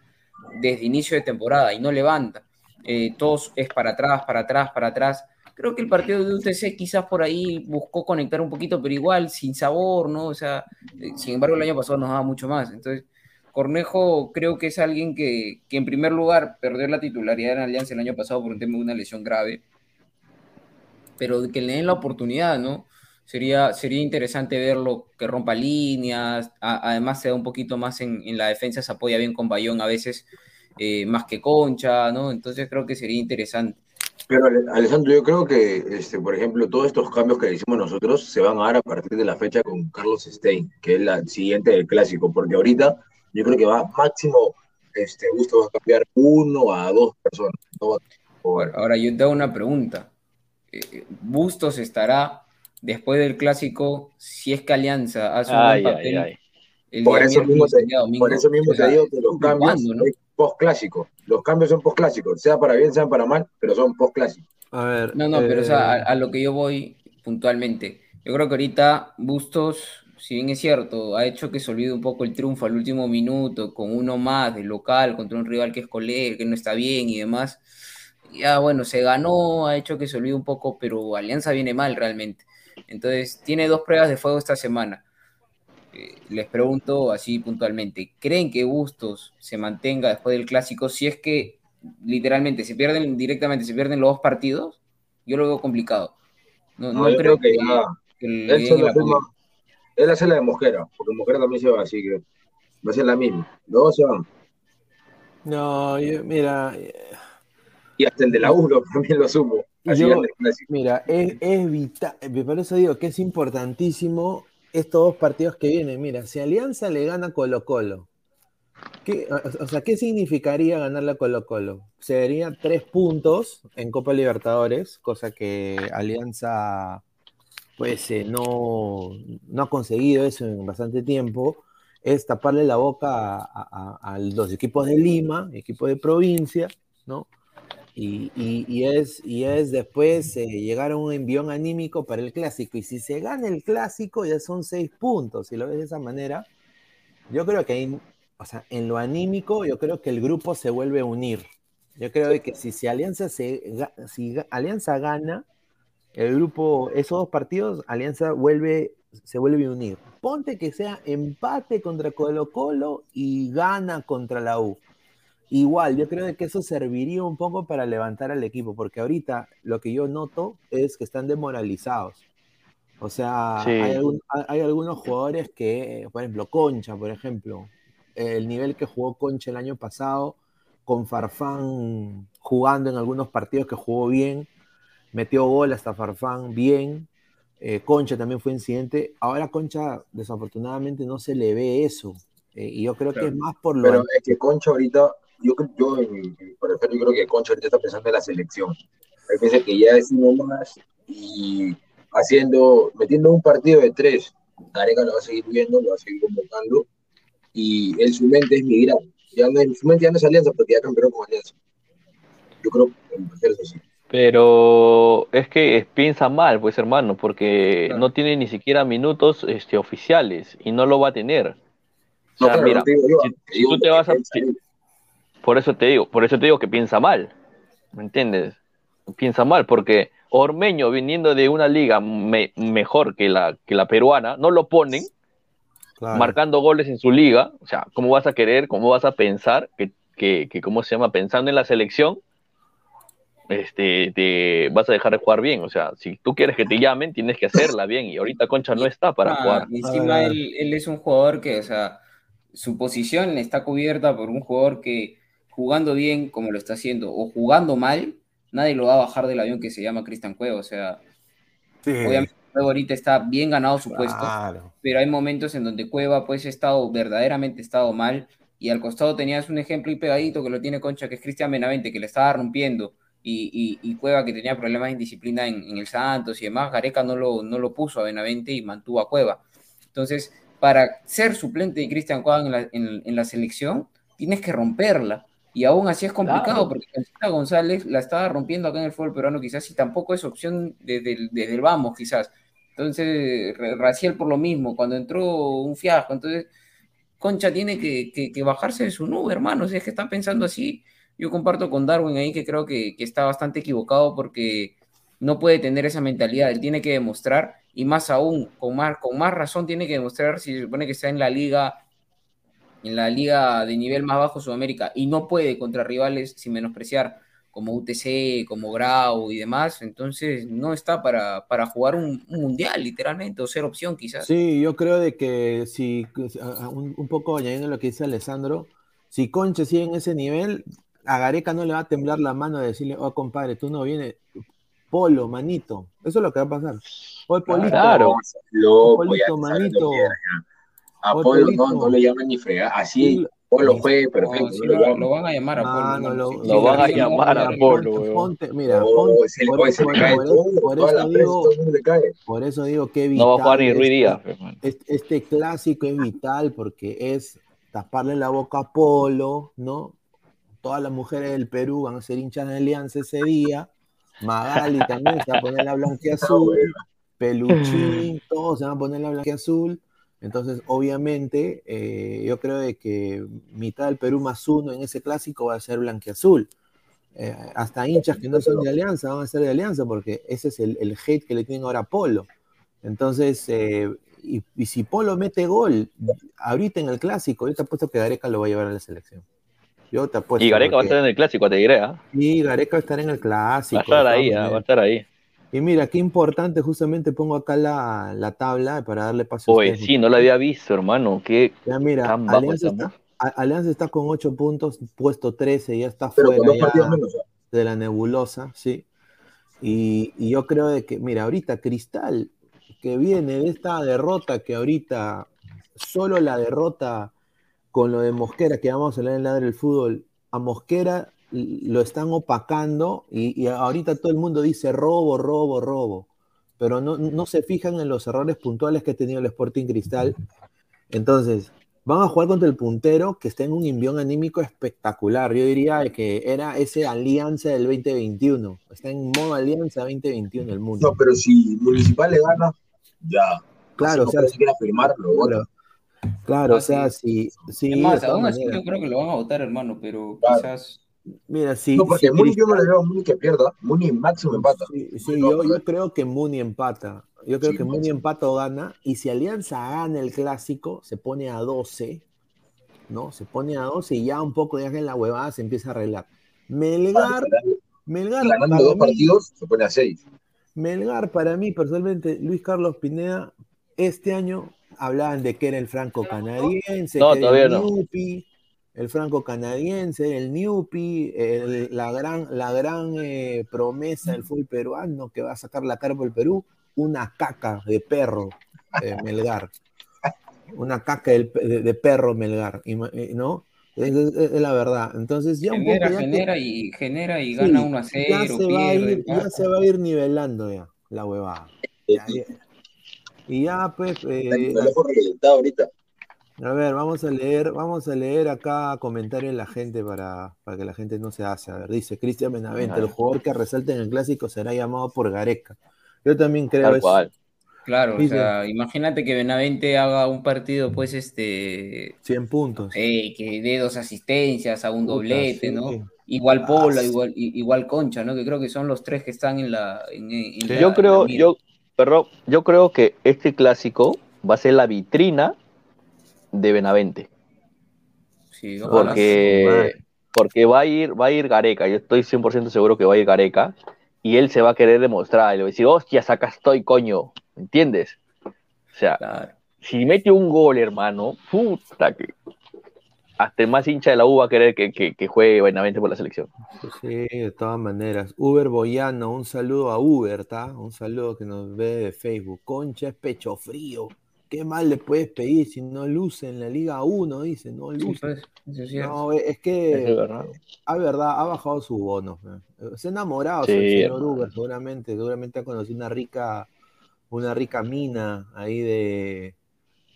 desde inicio de temporada y no levanta. Eh, todos es para atrás, para atrás, para atrás. Creo que el partido de UTC quizás por ahí buscó conectar un poquito, pero igual sin sabor, ¿no? O sea, eh, sin embargo el año pasado nos daba mucho más. Entonces, Cornejo creo que es alguien que, que en primer lugar perdió la titularidad en Alianza el año pasado por un tema de una lesión grave pero que le den la oportunidad, ¿no? Sería, sería interesante verlo que rompa líneas, a- además se da un poquito más en, en la defensa, se apoya bien con Bayón a veces, eh, más que Concha, ¿no? Entonces creo que sería interesante. Pero Ale- Alessandro, yo creo que, este, por ejemplo, todos estos cambios que hicimos nosotros se van a dar a partir de la fecha con Carlos Stein, que es la siguiente del clásico, porque ahorita yo creo que va máximo, este, Gusto va a cambiar uno a dos personas. no va a- Ahora, ahora yo te hago una pregunta. Eh, ¿Bustos estará después del clásico si es que Alianza hace un Ay, ay, papel ay. el Por eso mismo te-? Por eso mismo O sea, te digo que los cambios ¿cuándo, no? es post-clásico. Los cambios son post-clásicos, sea para bien, sea para mal, pero son post-clásicos. A ver. No, no, pero o sea, a, eh, a lo que yo voy puntualmente. Yo creo que ahorita Bustos, si bien es cierto, ha hecho que se olvide un poco el triunfo al último minuto, con uno más de local contra un rival que es Coler, que no está bien y demás. Ya bueno, se ganó, ha hecho que se olvide un poco, pero Alianza viene mal realmente. Entonces, tiene dos pruebas de fuego esta semana. Eh, les pregunto así puntualmente, ¿creen que Bustos se mantenga después del clásico si es que literalmente se pierden directamente, se pierden los dos partidos? Yo lo veo complicado. No, No, creo creo que que, ya- que el firma- él hace la de Mosquera, porque Mosquera también se va, así que va a ser la misma. Los dos se van. No, yo- mira, Y hasta el de la U también lo. Así Yo- clásico. mira, es, es vital, por eso digo que es importantísimo estos dos partidos que vienen. Mira, si Alianza le gana Colo Colo, ¿qué, o, o sea, ¿qué significaría ganarle a Colo Colo? Serían tres puntos en Copa Libertadores, cosa que Alianza pues eh, no, no ha conseguido eso en bastante tiempo. Es taparle la boca a, a- a los equipos de Lima, equipos de provincia, ¿no? Y, y- y es, y es después eh, llegar a un envión anímico para el clásico. Y si se gana el clásico, ya son seis puntos. Si lo ves de esa manera, yo creo que ahí, o sea, en lo anímico, yo creo que el grupo se vuelve a unir. Yo creo que si, si Alianza se si Alianza gana, el grupo, esos dos partidos, Alianza vuelve, se vuelve a unir. Ponte que sea empate contra Colo Colo y gana contra la U. Igual, yo creo que eso serviría un poco para levantar al equipo, porque ahorita lo que yo noto es que están demoralizados. O sea, Sí. hay, algún- hay- hay algunos jugadores que, por ejemplo, Concha, por ejemplo, el nivel que jugó Concha el año pasado, con Farfán jugando en algunos partidos que jugó bien, metió gol hasta Farfán bien, eh, Concha también fue incidente. Ahora Concha, desafortunadamente, no se le ve eso. Eh, y yo creo Claro. que es más por lo Pero es que Concha ahorita, yo, yo en- en- por ejemplo, yo creo que Concha ahorita está pensando en la selección. Hay veces que ya es uno más y haciendo, metiendo un partido de tres, Gareca lo va a seguir viendo, lo va a seguir convocando y él su mente es migrar. Ya no, es- su mente ya no es alianza porque ya campeón con alianza. Yo creo que en parecer eso sí. Pero es que piensa mal, pues hermano, porque Claro. no tiene ni siquiera minutos este, oficiales y no lo va a tener. O sea, mira, digo si, tú te vas a, por eso te digo, por eso te digo que piensa mal, ¿me entiendes? Piensa mal, porque Ormeño viniendo de una liga me- mejor que la, que la peruana, no lo ponen Claro. marcando goles en su liga, o sea, ¿cómo vas a querer, cómo vas a pensar que, que, que ¿cómo se llama? Pensando en la selección, este, te vas a dejar de jugar bien, o sea, si tú quieres que te llamen, tienes que hacerla bien, y ahorita Concha no está para Ah, jugar. Encima A ver. él, él es un jugador que, o sea, su posición está cubierta por un jugador que jugando bien, como lo está haciendo, o jugando mal, nadie lo va a bajar del avión que se llama Cristian Cueva. O sea, Sí, obviamente Cueva ahorita está bien ganado su puesto, claro. pero hay momentos en donde Cueva pues ha estado verdaderamente estado mal y al costado tenías un ejemplo y pegadito que lo tiene Concha, que es Cristian Benavente, que le estaba rompiendo, y, y, Cueva, que tenía problemas de indisciplina en, el Santos y demás, Gareca no lo, no lo puso a Benavente y mantuvo a Cueva. Entonces, para ser suplente de Cristian Cueva en la, en, la, selección, tienes que romperla. Y aún así es complicado, porque González la estaba rompiendo acá en el fútbol peruano, quizás, y tampoco es opción desde el, vamos, quizás. Entonces, Raciel por lo mismo, cuando entró un fiasco, entonces Concha tiene que, que, bajarse de su nube, hermano. si es que están pensando así. Yo comparto con Darwin ahí que creo que, que, está bastante equivocado porque no puede tener esa mentalidad. Él tiene que demostrar, y más aún, con más, con más razón, tiene que demostrar si se supone que está en la liga, en la liga de nivel más bajo Sudamérica, y no puede contra rivales sin menospreciar como UTC, como Grau y demás, entonces no está para, para jugar un, mundial, literalmente, o ser opción quizás. Sí, yo creo de que si, un, poco añadiendo lo que dice Alessandro, si Concha sigue en ese nivel, a Gareca no le va a temblar la mano de decirle, oh compadre, tú no vienes, polo, manito, eso es lo que va a pasar. Hoy Polito, claro, polito, manito. A Polo no, no le llaman ni fregar, así Polo fue perfecto. lo, van a llamar a Polo. Ah, no, lo, lo van a llamar a Polo. Ponte, mira, por, eso digo, por eso digo que vital. No va a jugar ni Ruiz Díaz. Este, este, clásico es vital porque es taparle la boca a Polo, ¿no? Todas las mujeres del Perú van a ser hinchas de alianza ese día. Magali también se va a poner la blanqueazul. Peluchín, todos se van a poner la blanqueazul. Entonces, obviamente, eh, yo creo de que mitad del Perú más uno en ese clásico va a ser blanqueazul. Eh, hasta hinchas que no son de Alianza van a ser de Alianza porque ese es el, hate que le tienen ahora a Polo. Entonces, eh, y, si Polo mete gol ahorita en el clásico, yo te apuesto que Gareca lo va a llevar a la selección. Yo te apuesto. Y Gareca va a estar en el clásico, te diré. ¿ah? Y Gareca va a estar en el clásico. Va a estar ahí, ¿ah? va a estar ahí. Y mira, qué importante, justamente pongo acá la, la tabla para darle paso Oye, sí, no la había visto, hermano. Qué ya mira, Alianza está, Alianza está, con 8 puntos, puesto 13, ya está fuera de la nebulosa, sí. Y, y, yo creo de que, mira, ahorita Cristal, que viene de esta derrota, que ahorita solo la derrota con lo de Mosquera, que vamos a hablar en Ladre del Fútbol, a Mosquera lo están opacando y, ahorita todo el mundo dice robo, robo, robo, pero no, se fijan en los errores puntuales que ha tenido el Sporting Cristal. Entonces, van a jugar contra el puntero que está en un envión anímico espectacular. Yo diría que era ese alianza del 2021. Está en modo alianza 2021 el mundo. No, pero si Municipal le gana, ya. Claro, o sea, afirmarlo. Claro, o sea, si. más, aún así yo creo que lo van a votar, hermano, pero quizás Mira, sí. No, porque Muni yo no le veo a Muni que pierda. Muni máximo empata. Sí, yo, creo que Muni empata. Yo creo que Muni empata o gana. Y si Alianza gana el clásico, se pone a 12. ¿No? Se pone a 12 y ya un poco de en la huevada se empieza a arreglar. Melgar. Melgar. Ganando dos partidos, se pone a 6. Melgar, para mí, personalmente, Luis Carlos Pineda, este año hablaban de que era el franco canadiense. No, todavía no el franco canadiense, el Newpi, la gran, la gran eh, promesa del fútbol peruano que va a sacar la cara por el Perú, una caca de perro eh, Melgar. Una caca de, perro Melgar, eh, ¿no? Es, la verdad. Entonces ya genera, un poco. genera, y, genera y gana 1 a 0. Ya se, va a ir, ya se va a ir nivelando ya la huevada. Y ya, pues. Eh, ahorita. A ver, vamos a leer, vamos a leer acá comentarios de la gente para, para que la gente no se hace. A ver, dice Cristian Benavente, el jugador que resalte en el clásico será llamado por Gareca. Yo también creo eso. Claro, o sea, imagínate que Benavente haga un partido, pues, este... 100 puntos. Eh, que dé dos asistencias, a un doblete, ¿no? Igual Pola, igual, igual Concha, ¿no? Que creo que son los tres que están en la... yo creo, yo, pero yo creo que este clásico va a ser la vitrina de Benavente. porque, porque va a ir, va a ir Gareca, yo estoy 100% seguro que va a ir Gareca, y él se va a querer demostrar, y le va a decir, hostia, acá estoy, coño, ¿entiendes? O sea, si mete un gol, hermano, puta que hasta el más hincha de la U va a querer que, que, juegue Benavente por la selección. Sí, de todas maneras. Uber Boyano, un saludo a Uber, ¿está? Un saludo que nos ve de Facebook. Concha es pecho frío. ¿qué mal le puedes pedir si no luce en la Liga 1? Dice, no luce. pues, eso es. No, es que, Es verdad. a verdad, ha bajado sus bonos. man. Se ha enamorado Sí, el señor hermano. Uber, seguramente. Seguramente ha conocido una rica, una rica mina ahí de.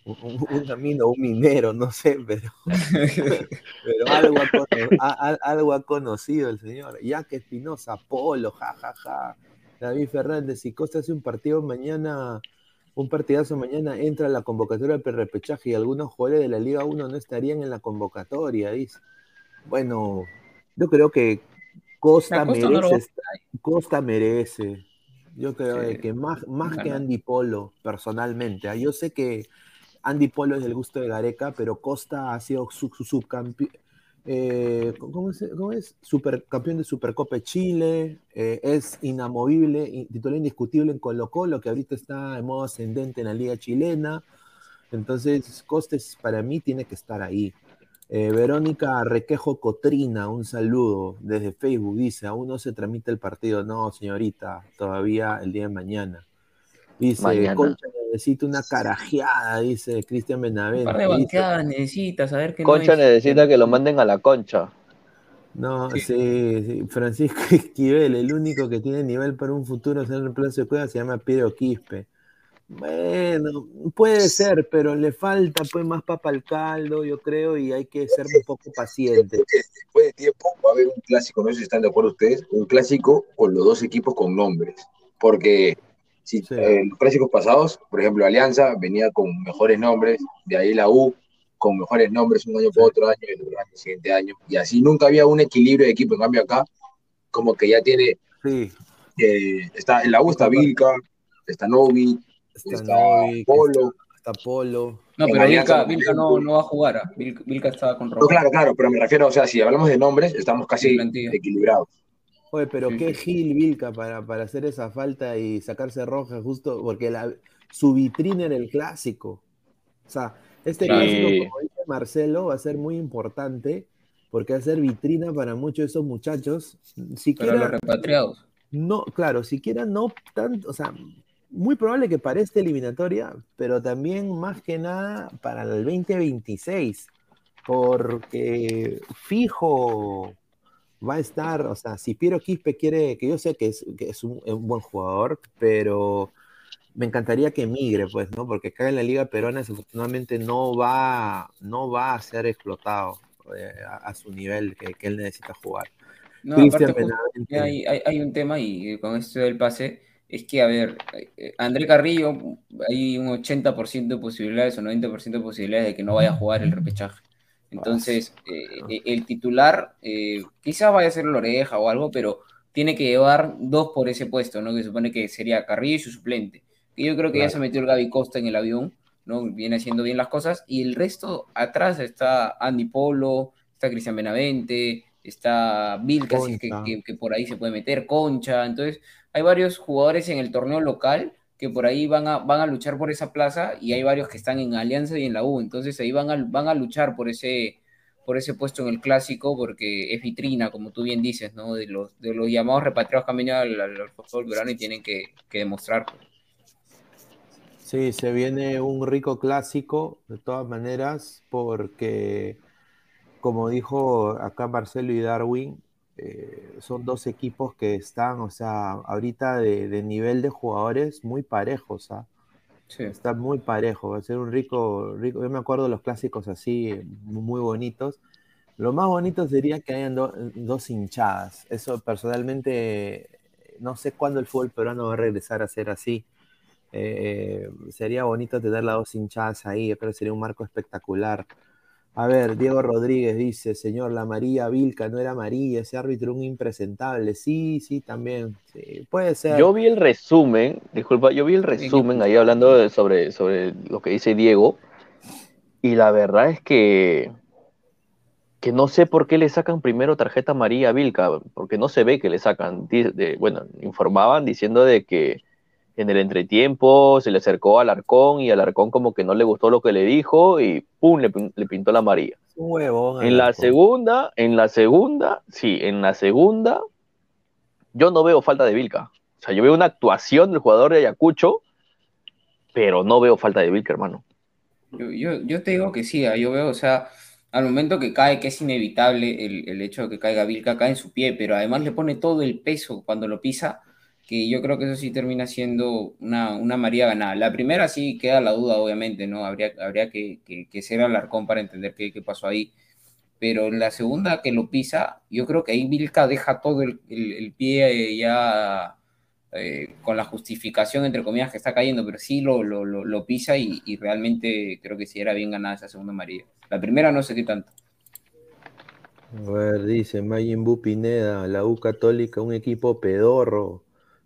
Un- mina, un minero, no sé, pero, pero algo, ha, cono- a- a- algo ha conocido el señor. Ya que Espinosa, Polo, jajaja. David Fernández, si Costa hace un partido mañana, un partidazo mañana, entra a la convocatoria del repechaje y algunos jugadores de la Liga 1 no estarían en la convocatoria, dice. Bueno, yo creo que Costa, merece, Costa merece. Yo creo Sí. que más, más que. Andy Polo, personalmente. ah, Yo sé que Andy Polo es del gusto de Gareca, pero Costa ha sido su, su subcampeón. ¿cómo, es, cómo es? De Supercopa de Chile, eh, es inamovible, titular indiscutible en Colo Colo, que ahorita está en modo ascendente en la liga chilena. Entonces, Costes para mí tiene que estar ahí. Eh, Verónica Requejo Cotrina, un saludo desde Facebook, dice, aún no se tramita el partido. No, señorita, todavía el día de mañana. Dice, Mañana. Concha necesita una carajeada, dice Cristian Un Benavente. par de Dice, banqueadas necesitas, saber que Concha no necesita que lo manden a la concha. No, Sí. sí, sí, Francisco Esquivel, el único que tiene nivel para un futuro ser reemplazo de Cueva se llama Piero Quispe. Bueno, puede ser, pero le falta pues más papa al caldo, yo creo, y hay que ser un poco paciente. Después de tiempo va a haber un clásico, no sé si están de acuerdo ustedes, un clásico con los dos equipos con nombres. Porque si Sí. eh, los clásicos pasados, por ejemplo, Alianza venía con mejores nombres, de ahí la U con mejores nombres un año por otro año y el el siguiente año. Y así nunca había un equilibrio de equipo. En cambio, acá, como que ya tiene, Sí, eh, está, en la U está Vilca, está Novi, está Polo. está Polo. No, pero Vilca. Vilca no, no va a jugar. ah. Vilca, Vilca estaba con No, claro, claro, pero me refiero, o sea, si hablamos de nombres, estamos casi equilibrados. Oye, pero Sí, qué sí. Gil Vilca para, para hacer esa falta y sacarse roja justo porque la, su vitrina era el clásico. O sea, este clásico, Sí. como dice Marcelo, va a ser muy importante porque va a ser vitrina para muchos de esos muchachos. Para los Siquiera, repatriados. no, claro, siquiera no tanto, o sea, muy probable que para esta eliminatoria, pero también más que nada para el 2026, porque fijo va a estar, o sea, si Piero Quispe quiere, que yo sé que es, que es un, buen jugador, pero me encantaría que emigre, pues, ¿no? Porque acá en la Liga Peruana desafortunadamente no va, no va a ser explotado eh, a, a su nivel que, que él necesita jugar. No, aparte, hay, hay, hay un tema y con esto del pase, es que, a ver, eh, André Carrillo, hay un 80% de posibilidades o 90% de posibilidades de que no vaya a jugar el repechaje. Entonces, eh, eh, el titular eh, quizás vaya a ser Loreja o algo, pero tiene que llevar dos por ese puesto, ¿no? Que supone que sería Carrillo y su suplente. Y yo creo que ya se metió el Gaby Costa en el avión, ¿no? Viene haciendo bien las cosas. Y el resto, atrás está Andy Polo, está Cristian Benavente, está Vilca, que, que- que por ahí se puede meter, Concha. Entonces, hay varios jugadores en el torneo local que por ahí van a, van a luchar por esa plaza y hay varios que están en Alianza y en la U. Entonces, ahí van a, van a luchar por ese, por ese puesto en el clásico porque es vitrina, como tú bien dices, ¿no? De los, de los llamados repatriados que han al, al fútbol peruano y tienen que, que demostrar. Sí, se viene un rico clásico, de todas maneras, porque, como dijo acá Marcelo y Darwin, eh, son dos equipos que están, o sea, ahorita de, de nivel de jugadores muy parejos, ¿ah? Sí. Está muy parejo, va a ser un rico, rico. Yo me acuerdo de los clásicos así, muy bonitos. Lo más bonito sería que hayan do- dos hinchadas. Eso personalmente, no sé cuándo el fútbol peruano va a regresar a ser así. Eh, sería bonito tener las dos hinchadas ahí, yo creo que sería un marco espectacular. A ver, Diego Rodríguez dice, señor, la María Vilca no era amarilla, ese árbitro un impresentable. Sí, sí, también. Sí, puede ser. Yo vi el resumen, disculpa, yo vi el resumen ahí hablando de- sobre, sobre lo que dice Diego, y la verdad es que, que no sé por qué le sacan primero tarjeta amarilla a Vilca, porque no se ve que le sacan. Bueno, informaban diciendo de que en el entretiempo se le acercó al Arcón y al Arcón como que no le gustó lo que le dijo y ¡pum! le, pin- le pintó la amarilla. Huevón. En la segunda, en la segunda, sí, en la segunda, yo no veo falta de Vilca. O sea, yo veo una actuación del jugador de Ayacucho pero no veo falta de Vilca, hermano. Yo, yo, yo te digo que sí, ah, yo veo, o sea, al momento que cae, que es inevitable el, el hecho de que caiga Vilca, cae en su pie, pero además le pone todo el peso cuando lo pisa, que yo creo que eso sí termina siendo una, una María ganada. La primera sí queda la duda, obviamente, ¿no? Habría, habría que, que, que ser alarcón para entender qué, qué pasó ahí. Pero en la segunda que lo pisa, yo creo que ahí Vilca deja todo el, el, pie ya eh, con la justificación, entre comillas, que está cayendo, pero sí lo, lo, lo, pisa y, y, realmente creo que sí era bien ganada esa segunda María. La primera no sé qué tanto. A ver, dice Majin Bu Pineda, la U Católica, un equipo pedorro,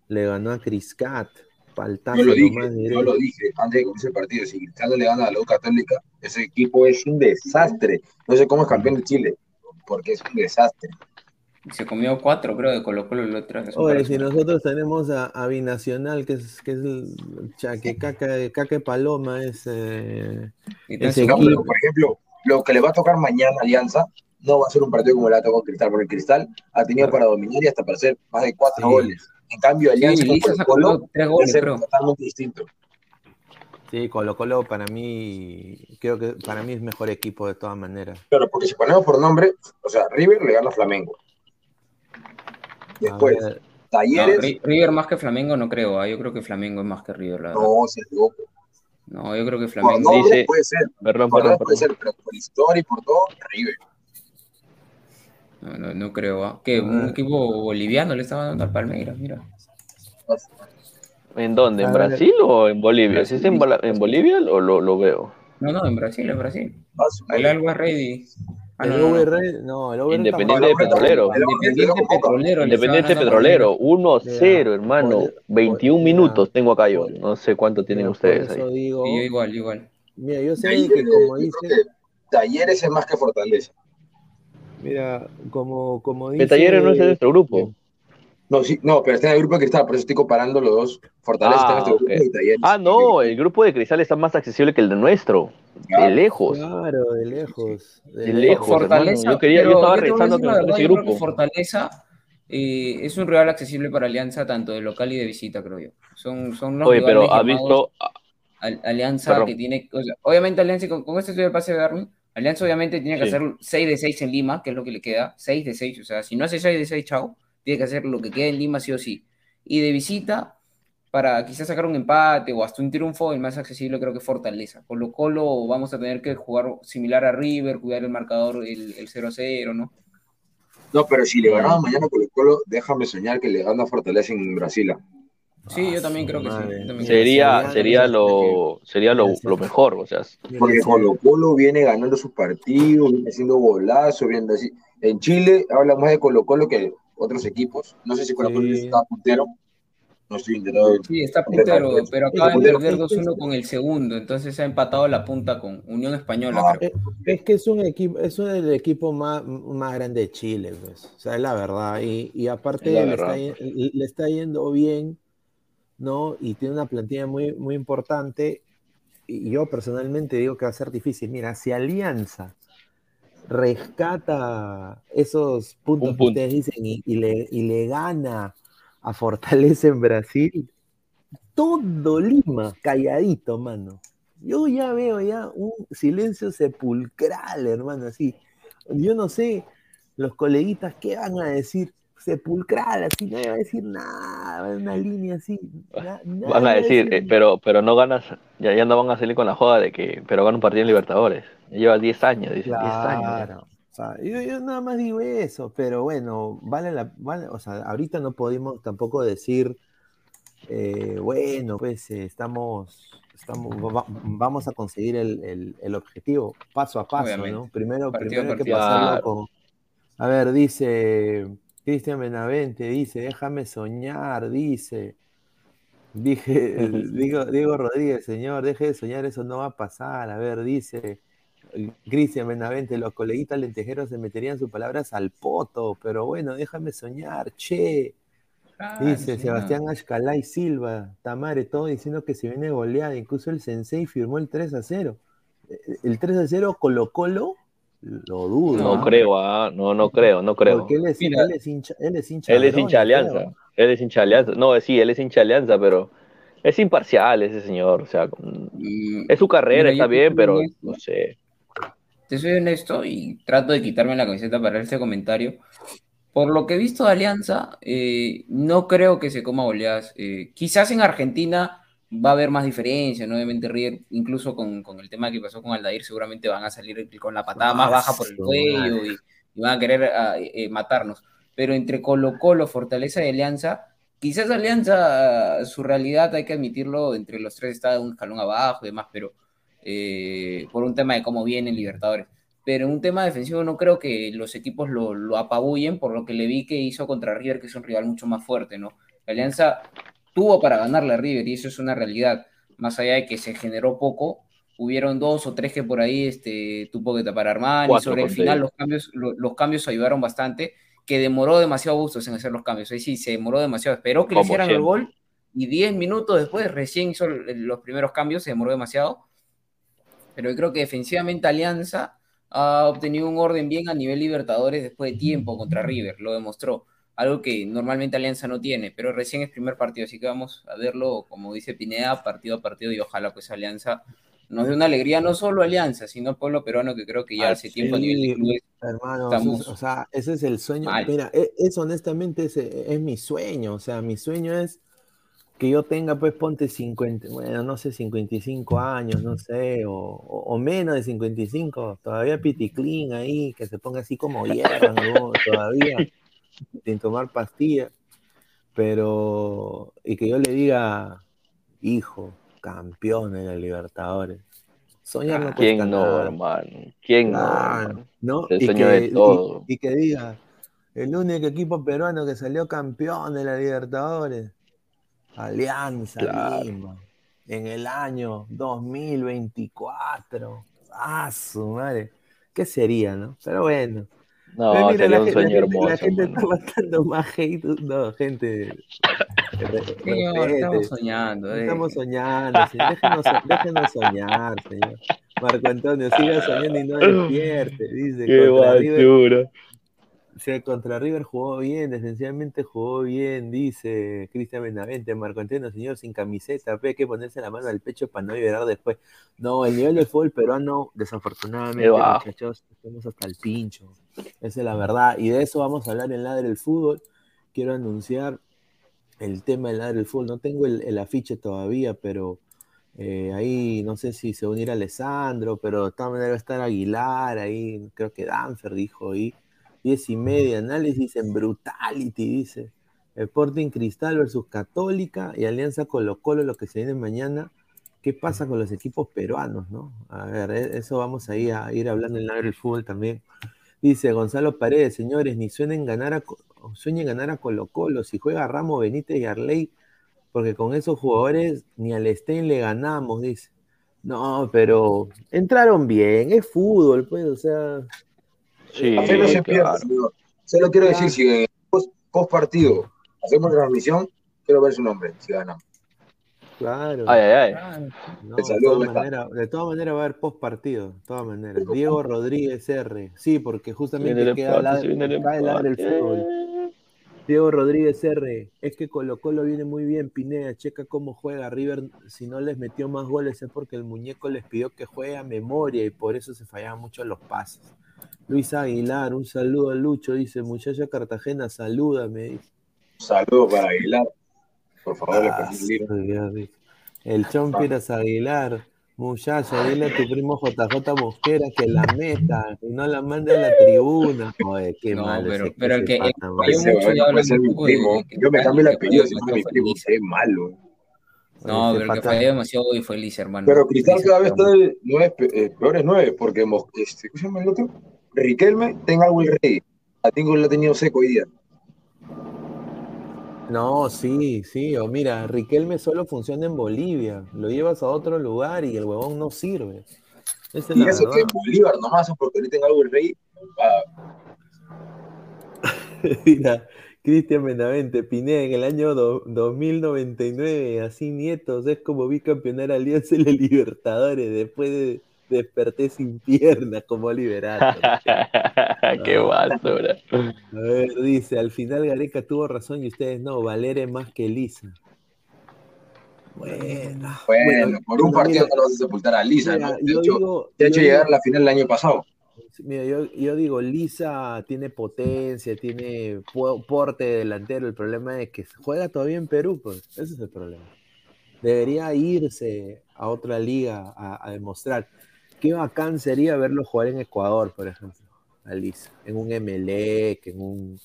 le ganó a Criscat. Paltazo yo lo dije, yo lo dije antes de comenzar el partido, si Cristal le gana a la U Católica, ese equipo es un desastre. No sé cómo es campeón de Chile, porque es un desastre. Se comió cuatro, creo, de Colo Colo el otro. Oye, si nosotros tenemos a, a, Binacional, que es, que es el chaque, caca, caca paloma, es eh, ese. Por ejemplo, lo que le va a tocar mañana a Alianza no va a ser un partido como le ha tocado Cristal, porque Cristal ha tenido claro. para dominar y hasta para hacer más de cuatro sí. goles. En cambio, Alianza sí, con Colo Colo tres goles, creo. totalmente distinto. Sí, Colo Colo para mí, creo que para mí es mejor equipo de todas maneras. Claro, porque si ponemos por nombre, o sea, River le gana a Flamengo. Después, Talleres. No, River más que Flamengo no creo, ¿eh? yo creo que Flamengo es más que River. La no, se. No, yo creo que Flamengo. Por nombre dice, puede ser, perdón, por perdón, puede ser, pero por historia y por todo, River. No, no, no creo. ¿eh? Que un equipo boliviano le estaba dando al Palmeiras, mira. ¿En dónde? ¿En Brasil o en Bolivia? Si es en, en Bolivia o lo, lo, veo. No, no, en Brasil, en Brasil. El Alba Ready. Ah, el no, no. no, el over Independiente Petrolero. Independiente Petrolero. Independiente Petrolero. 1-0, hermano. 21 minutos tengo acá yo. No sé cuánto tienen ustedes ahí. Digo, yo igual, igual. Mira, yo sé que como dice. Talleres es más que Fortaleza. Mira, como, como dice. Talleres no es de nuestro grupo. No, sí, no, pero está en el grupo de Cristal, por eso estoy comparando los dos. Fortaleza ah, está en este okay. grupo y. Ah, no, el grupo de Cristal está más accesible que el de nuestro. De lejos. Claro, de lejos. De, de lejos. Fortaleza. Yo, quería, yo estaba rezando que verdad, ese grupo. Que Fortaleza eh, es un rival accesible para Alianza, tanto de local y de visita, creo yo. Son, son los Oye, pero ha visto. Alianza Perdón. que tiene. O sea, obviamente, Alianza, con, con este estudio de pase de Darwin, Alianza obviamente tiene que sí. hacer 6 de 6 en Lima, que es lo que le queda. 6 de 6. O sea, si no hace 6 de 6, chao. Tiene que hacer lo que queda en Lima, sí o sí. Y de visita, para quizás sacar un empate o hasta un triunfo, el más accesible creo que Fortaleza. Colo Colo vamos a tener que jugar similar a River, cuidar el marcador, el, el 0 a 0, ¿no? No, pero si le ganamos mañana Colo Colo, déjame soñar que le gana Fortaleza en Brasil. Sí, yo también creo que sí. También sería, creo. sería lo, sería lo, lo, mejor, o sea. Porque Colo Colo viene ganando sus partidos, viene haciendo golazos, viendo así. En Chile habla más de Colo Colo que otros equipos. No sé si Colo Colo sí. está puntero. No estoy enterado. Sí, está puntero, pero acaba de perder 2-1 con el segundo, entonces ha empatado la punta con Unión Española. No, es, es, que es un equipo, es el equipo más, más grande de Chile, pues. O sea, es la verdad. Y, y aparte le, verdad. Está, le, está, yendo bien, ¿no? Y tiene una plantilla muy, muy importante. Y yo personalmente digo que va a ser difícil. Mira, si Alianza rescata esos puntos punto. que ustedes dicen y, y, le, y le gana a Fortaleza en Brasil, todo Lima calladito, mano. Yo ya veo ya un silencio sepulcral, hermano, así. Yo no sé, los coleguitas, ¿qué van a decir? Sepulcral, así, no van a decir nada, una línea así. Van a decir, eh, pero, pero no ganas, ya, ya no van a salir con la joda de que, pero gana un partido en Libertadores. Lleva 10 años, dice, 10 claro. años. O sea, yo, yo, nada más digo eso, pero bueno, vale la, vale, o sea, ahorita no podemos tampoco decir, eh, bueno, pues eh, estamos, estamos, va, vamos a conseguir el, el, el, objetivo paso a paso, Obviamente. ¿no? Primero, partido primero hay que pasarlo con, a ver, dice Cristian Benavente, dice, déjame soñar, dice, dije, digo, Diego Rodríguez, señor, deje de soñar, eso no va a pasar, a ver, dice, Cristian Benavente, los coleguitas lentejeros se meterían sus palabras al poto, pero bueno, déjame soñar, che. Dice Sebastián. Ashcalay Silva, Tamare, todo diciendo que se viene goleada, incluso el Sensei firmó el 3 a 0. El 3 a 0 Colo Colo, lo dudo. No, ¿eh? creo, ah, no, no creo, no creo. Porque él es, Mira, él es hincha, él es hincha, él es hincha alianza, él es hincha alianza. No, sí, él es hincha alianza, pero Es imparcial ese señor, o sea, es su carrera, mira, está bien, pero honesto, no sé. Te soy honesto y trato de quitarme la camiseta para ese comentario. Por lo que he visto de Alianza, eh, no creo que se coma goleadas. Eh, quizás en Argentina va a haber más diferencia, ¿no? Obviamente River, incluso con, con el tema que pasó con Aldair, seguramente van a salir con la patada más baja por el cuello y, y van a querer ah, eh, matarnos. Pero entre Colo Colo, Fortaleza y Alianza, quizás Alianza, ah, su realidad, hay que admitirlo, entre los tres está un escalón abajo y demás, pero eh, por un tema de cómo vienen Libertadores. Pero en un tema defensivo no creo que los equipos lo, lo apabullen, por lo que le vi que hizo contra River, que es un rival mucho más fuerte, ¿no? La Alianza tuvo para ganarle a River y eso es una realidad. Más allá de que se generó poco, hubieron dos o tres que por ahí este, tuvo que tapar Armani. Cuatro, sobre el final los cambios, lo- los cambios ayudaron bastante, que demoró demasiado Bustos en hacer los cambios. Ahí sí, se demoró demasiado. Esperó que le hicieran el gol y 10 minutos después recién hizo los primeros cambios, se demoró demasiado. Pero yo creo que defensivamente Alianza ha obtenido un orden bien a nivel Libertadores después de tiempo contra River, lo demostró. Algo que normalmente Alianza no tiene, pero recién es primer partido, así que vamos a verlo, como dice Pineda, partido a partido y ojalá pues Alianza nos dé una alegría, no solo Alianza, sino pueblo peruano que creo que ya Ah, hace tiempo a sí, nivel de clubes Hermano, Estamos es- o sea, ese es el sueño. mal. Mira, e- es, honestamente ese es mi sueño. O sea, mi sueño es que yo tenga, pues, ponte 50, bueno, no sé, 55 años, no sé, o, o- o menos de 55, todavía piticlín ahí, que se ponga así como hierba, ¿no? todavía, sin tomar pastillas, pero, y que yo le diga, hijo, campeón de la Libertadores. Soñar no cuesta ¿Quién no, nada. hermano? ¿Quién no, hermano? ¿no? El Y sueño que, de y- todo. y que diga, el único equipo peruano que salió campeón de la Libertadores, Alianza Claro. Lima, en el año 2024. Ah, su madre. ¿Qué sería, no? Pero bueno. No, Pero mira, sería la, un gen- la sueño gente, la hermoso, gente está matando más hate. No, gente. Señor, estamos soñando. eh. Estamos soñando, señor. Déjenos, déjenos soñar, señor. Marco Antonio, siga soñando y no despierte. Dice, Qué contra o sea, contra River jugó bien, esencialmente jugó bien, dice Cristian Benavente. Marco Antonio, señor, sin camiseta, pe, hay que ponerse la mano al pecho para no liberar después. No, el nivel del fútbol peruano, desafortunadamente, muchachos, estamos hasta el pincho. Esa es la verdad. Y de eso vamos a hablar en Ladre del Fútbol. Quiero anunciar el tema del Ladre del Fútbol. No tengo el, el afiche todavía, pero eh, ahí no sé si se unirá Alessandro, pero de todas maneras va a estar Aguilar, ahí creo que Danfer dijo, y 10 y media, análisis en Brutality, dice. Sporting Cristal versus Católica y Alianza Colo Colo, lo que se viene mañana. ¿Qué pasa con los equipos peruanos, no? A ver, eh, eso vamos ahí a ir hablando en la del fútbol también. Dice Gonzalo Paredes, señores, ni suenen ganar a, sueñen ganar a Colo Colo. Si juega Ramo, Benítez y Arley, porque con esos jugadores ni al Stein le ganamos, dice. No, pero entraron bien, es fútbol, pues, o sea, Sí, La fe no se pierde, claro. señor. Solo quiero decir, si en el post, post partido hacemos transmisión, quiero ver su nombre, si ganamos. claro. Ay, ay, ay. Claro. No, El de, todas maneras, de todas maneras va a haber post partido, de todas maneras. Diego Rodríguez R. Sí, porque justamente el queda empate, la, el cae el fútbol. empate. Diego Rodríguez R. Es que Colo Colo viene muy bien, Pineda. Checa cómo juega River. Si no les metió más goles es porque el muñeco les pidió que juegue a memoria y por eso se fallaban mucho los pases. Luis Aguilar, un saludo a Lucho, dice, muchacha Cartagena, salúdame. dice. Un saludo para Aguilar. Por favor, le Ah. El Chompiras Aguilar, muchacha, dile a tu primo JJ Mosquera que la meta y no la mande a la tribuna. Joder, qué No, malo. pero- ese- pero que- el- Ese mucho ser mi primo. de Yo me cambio el apellido si mi primo. Qué malo. No, pero el que falló demasiado hoy fue Liz, hermano. Pero Cristal cada vez está de nueve, eh, peores nueve, porque Mos- este, ¿cómo se llama el otro? Riquelme, tenga algo el rey. A Tingo lo ha tenido seco hoy día. No, sí, sí, o mira, Riquelme solo funciona en Bolivia, lo llevas a otro lugar y el huevón no sirve. Esa Y eso que verdad. Bolívar nomás, porque ahorita tenga algo el rey. ah, Mira, Cristian Benavente, Pineda, en el año do- 2099, así nietos, es como bicampeonar Alianza en la Libertadores, después de desperté sin piernas como Liberato. Qué basura. A ver, dice, al final Gareca tuvo razón y ustedes no, Valer es más que Lisa. Bueno, Bueno, por un partido mira, no lo vas a sepultar a Lisa, mira, ¿no? De hecho, digo, te ha hecho llegar a la final el año pasado. Mira, yo, yo digo, Lisa tiene potencia, tiene po- porte de delantero. El problema es que juega todavía en Perú, pues. Ese es el problema. Debería irse a otra liga a, a demostrar. Qué bacán sería verlo jugar en Ecuador, por ejemplo, a Lisa. En un MLEC, en un,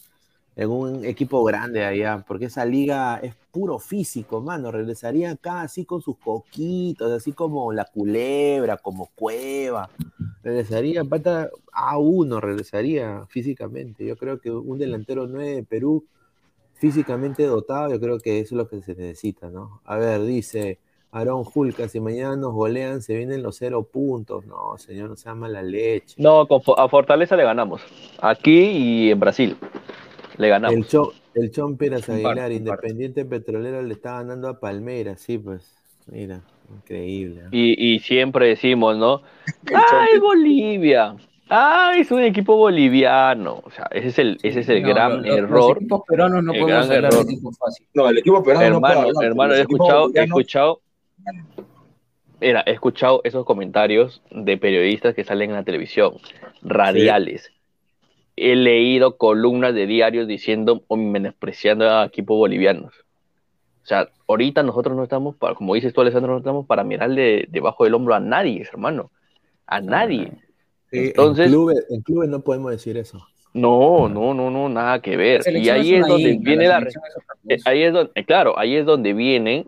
en un equipo grande allá. Porque esa liga es puro físico, mano. Regresaría acá así con sus coquitos, así como la culebra, como cueva regresaría pata a uno, regresaría físicamente. Yo creo que un delantero 9 de Perú, físicamente dotado, yo creo que eso es lo que se necesita, ¿no? A ver, dice Aarón Julca, si mañana nos golean, se vienen los cero puntos. No, señor, no sea mala leche. No, con a Fortaleza le ganamos. Aquí y en Brasil. Le ganamos. El, Cho, el Chon Pérez Un Aguilar. Independiente Petrolero, le está ganando a Palmeiras, sí, pues. Mira, increíble. Y, y siempre decimos, ¿no? ¡Ay. Bolivia! ¡Ay, es un equipo boliviano! O sea, ese es el, ese es el No, gran lo- lo- error. Los equipos peruanos no el podemos hablar de equipos fáciles. No, el equipo peruano no puede Hermano, hablar, hermano, he escuchado, he escuchado, mira, he escuchado esos comentarios de periodistas que salen en la televisión, radiales. He leído columnas de diarios diciendo o menospreciando a equipos bolivianos. O sea, ahorita nosotros no estamos, para, como dices tú, Alessandro, no estamos para mirarle debajo del hombro a nadie, hermano. A nadie. Sí, Entonces- en, clubes, en clubes no podemos decir eso. No, no, no, no, nada que ver. La Y ahí es donde viene la, Eh, cosa. ahí es donde, eh, claro, ahí es donde vienen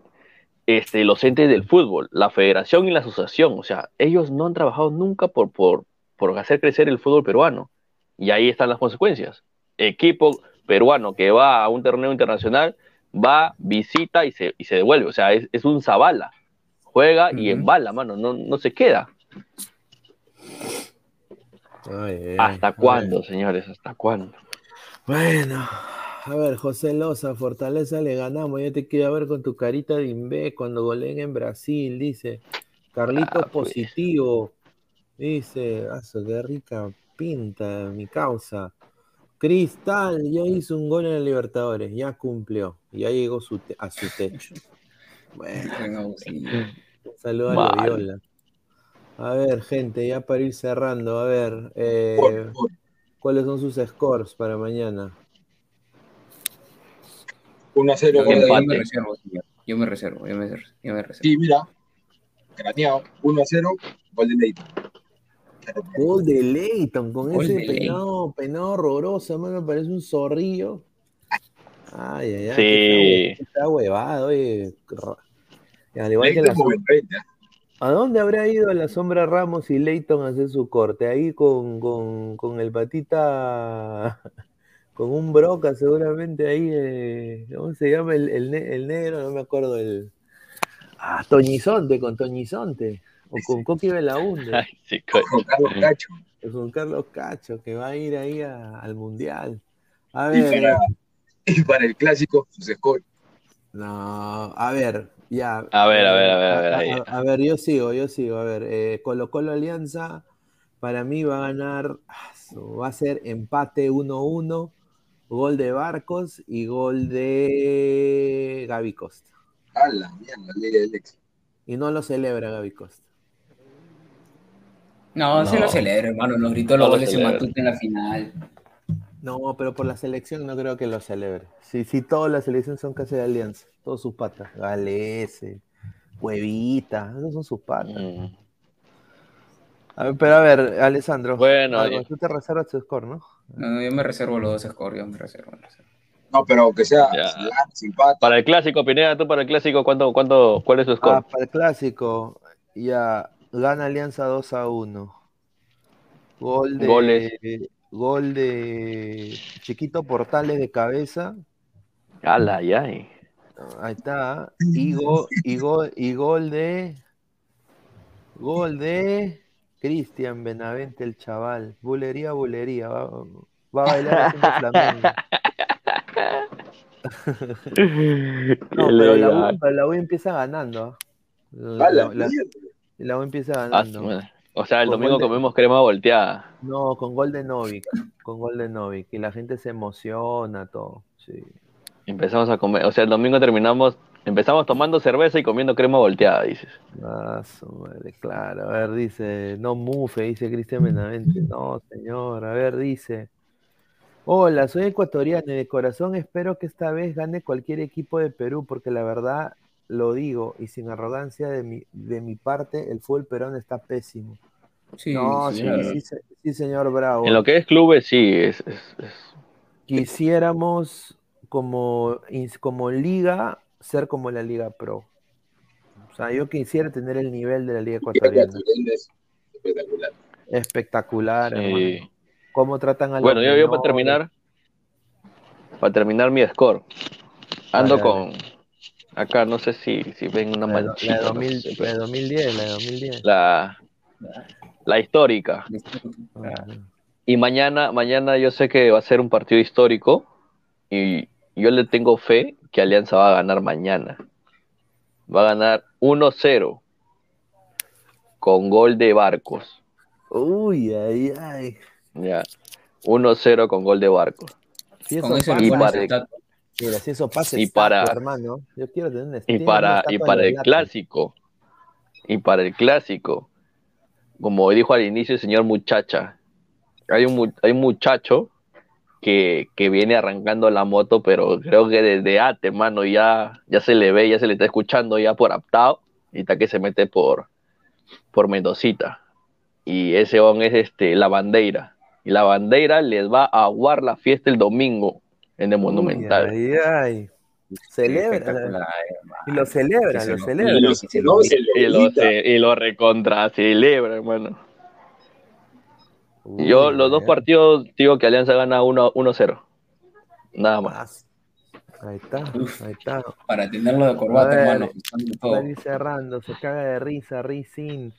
este, los entes del fútbol, la federación y la asociación. O sea, ellos no han trabajado nunca por, por, por hacer crecer el fútbol peruano. Y ahí están las consecuencias. Equipo peruano que va a un torneo internacional, va, visita y se, y se devuelve. O sea, es, es un zabala. Juega y embala, mano, no, no se queda. Ay, ay, ¿Hasta ay. cuándo, señores? ¿Hasta cuándo? Bueno, a ver, José Loza, Fortaleza le ganamos. Yo te quiero ver con tu carita de imbé cuando goleen en Brasil, dice. Carlitos Ah, pues. positivo, dice. Ah, qué rica pinta, mi causa. Cristal ya hizo un gol en el Libertadores, ya cumplió, ya llegó su a su techo. Bueno, un saludo a Mal. Loyola. A ver, gente, ya para ir cerrando, a ver, eh, ¿cuáles son sus scores para mañana? 1 a 0 Yo, yo me reservo, señor. Yo me reservo, yo me, reservo. Sí, mira. Craneado. 1 a 0, gol de Leite. Gol de Leighton con Gol ese de peinado, peinado horroroso, mano, parece un zorrillo. Ay, ay, ay. Sí. Está, está huevado, oye. Al igual que la. ¿A dónde habrá ido la sombra Ramos y Leighton a hacer su corte? Ahí con, con, con el patita, con un broca seguramente ahí, eh, ¿cómo se llama el, el, ne- el negro? No me acuerdo el... Ah, Toñizonte, con Toñizonte, o con Coqui Belaunde, Ay, sí. Con Carlos Cacho. con Carlos Cacho, que va a ir ahí a- al Mundial. A Y ver, para, y para el clásico, scores. No, a ver, ya. A ver, a ver, a ver, a ver, A, ahí. a- a ver, yo sigo, yo sigo. A ver, eh, Colo Colo Alianza, para mí va a ganar, ah, va a ser empate 1-1, gol de Barcos y gol de Gaby Costa. A la mierda, la ley del ex. Y no lo celebra Gaby Costa. No, se lo celebra, hermano. Nos gritó los No goles en. Matute en la final. No, pero por la selección no creo que lo celebre. Si, si toda la selección son casi de Alianza, todos sus patas. Galese, Huevita, esos son sus patas. Mm. A ver, pero a ver, Alessandro. Bueno, algo, tú te reservas tu score, ¿no? No, no, yo me reservo los dos scores, yo me reservo. me reservo. No, pero que sea. Para el clásico, Pineda, tú para el clásico, ¿cuánto, cuánto, ¿cuál es tu Ah, score? para el clásico, ya gana Alianza 2 a 1. Gol de Goles. gol de Chiquito Portales de cabeza. Ala, ya. ay. Ahí está. Y, go- y, go- y gol de gol de Cristian Benavente el chaval. Bulería, bulería. Va, va a bailar haciendo flamenco. No, pero la, U, pero la U empieza ganando. La, A la la- U empieza Ah, ganando. O sea, el Con domingo de- comemos crema volteada. No, con gol de Novik. Con gol de Novik. Y la gente se emociona, todo. Sí. Empezamos a comer. O sea, el domingo terminamos Empezamos tomando cerveza y comiendo crema volteada, dices. Ah, su madre, claro. A ver, dice, no mufe, dice Cristian Benavente. No, señor. A ver, dice. Hola, soy ecuatoriano y de corazón espero que esta vez gane cualquier equipo de Perú, porque la verdad lo digo y sin arrogancia de mi, de mi parte, el fútbol peruano está pésimo. Sí, no, sí, señor. sí, sí, señor Bravo. En lo que es clubes, sí, es, es- es- Quisiéramos como, como liga ser como la Liga Pro. O sea, yo quisiera tener el nivel de la Liga Ecuatoriana. Es espectacular. Espectacular, sí. hermano. Cómo tratan a Bueno, yo, yo para menores. terminar, para terminar mi score, ando con, acá no sé si, si ven una La manchita, la de no 2000 sé, la pero de 2010, la de 2010. la, la histórica. Y mañana, mañana yo sé que va a ser un partido histórico y yo le tengo fe que Alianza va a ganar mañana. Va a ganar 1-0 con gol de Barcos. Uy, ay, ay. Ya. 1-0 con gol de Barcos. Si eso Con ese pasa, Y para- estatua. mira, si eso pasa, y estatua, para- hermano. Yo quiero tener una Y para, y estatua para el clásico, y para el clásico, como dijo al inicio el señor muchacha, hay un, mu- hay un muchacho que, que viene arrancando la moto, pero creo que desde ate, mano, ya, ya se le ve, ya se le está escuchando ya por aptado, y está que se mete por, por Mendocita. Y ese on es este, la bandera. Y la bandera les va a aguar la fiesta el domingo en el Monumental. Uy, ay, ay. Celebra. Espectacular, Y lo celebra, lo celebra. Y lo recontra celebra, hermano. Uy, Yo los dos ay, partidos digo que Alianza gana 1 1-0. Nada más. ay. Ahí está, ahí está. Para tenerlo de corbata, ver, hermano. Está cerrando, se caga de risa, Rizin.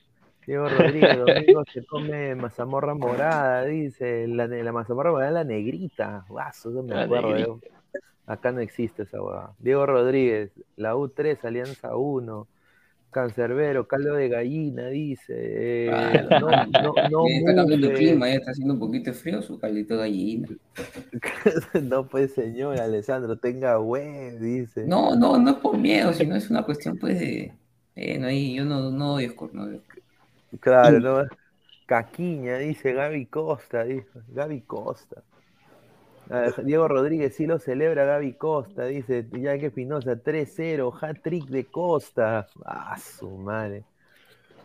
Diego Rodríguez, domingo se come mazamorra morada, dice. La, mazamorra morada es la negrita. Guaso, eso me La acuerdo. Acá no existe esa hueá. Diego Rodríguez, la U3, Alianza 1. Cancerbero, caldo de gallina, dice. eh, Ah, no, no, no, Ya está cambiando el clima, ya está haciendo un poquito de frío, su caldito de gallina. no, pues señor, Alessandro, tenga web, dice. No, no, no es por miedo, sino es una cuestión, pues, de. Eh, no, yo no, no odio no odio. Claro, no. Caquiña, dice Gaby Costa, dijo. Gaby Costa. Ah, Diego Rodríguez sí lo celebra Gaby Costa, dice Yaque Espinosa, 3-0, hat-trick de Costa. Ah, su madre.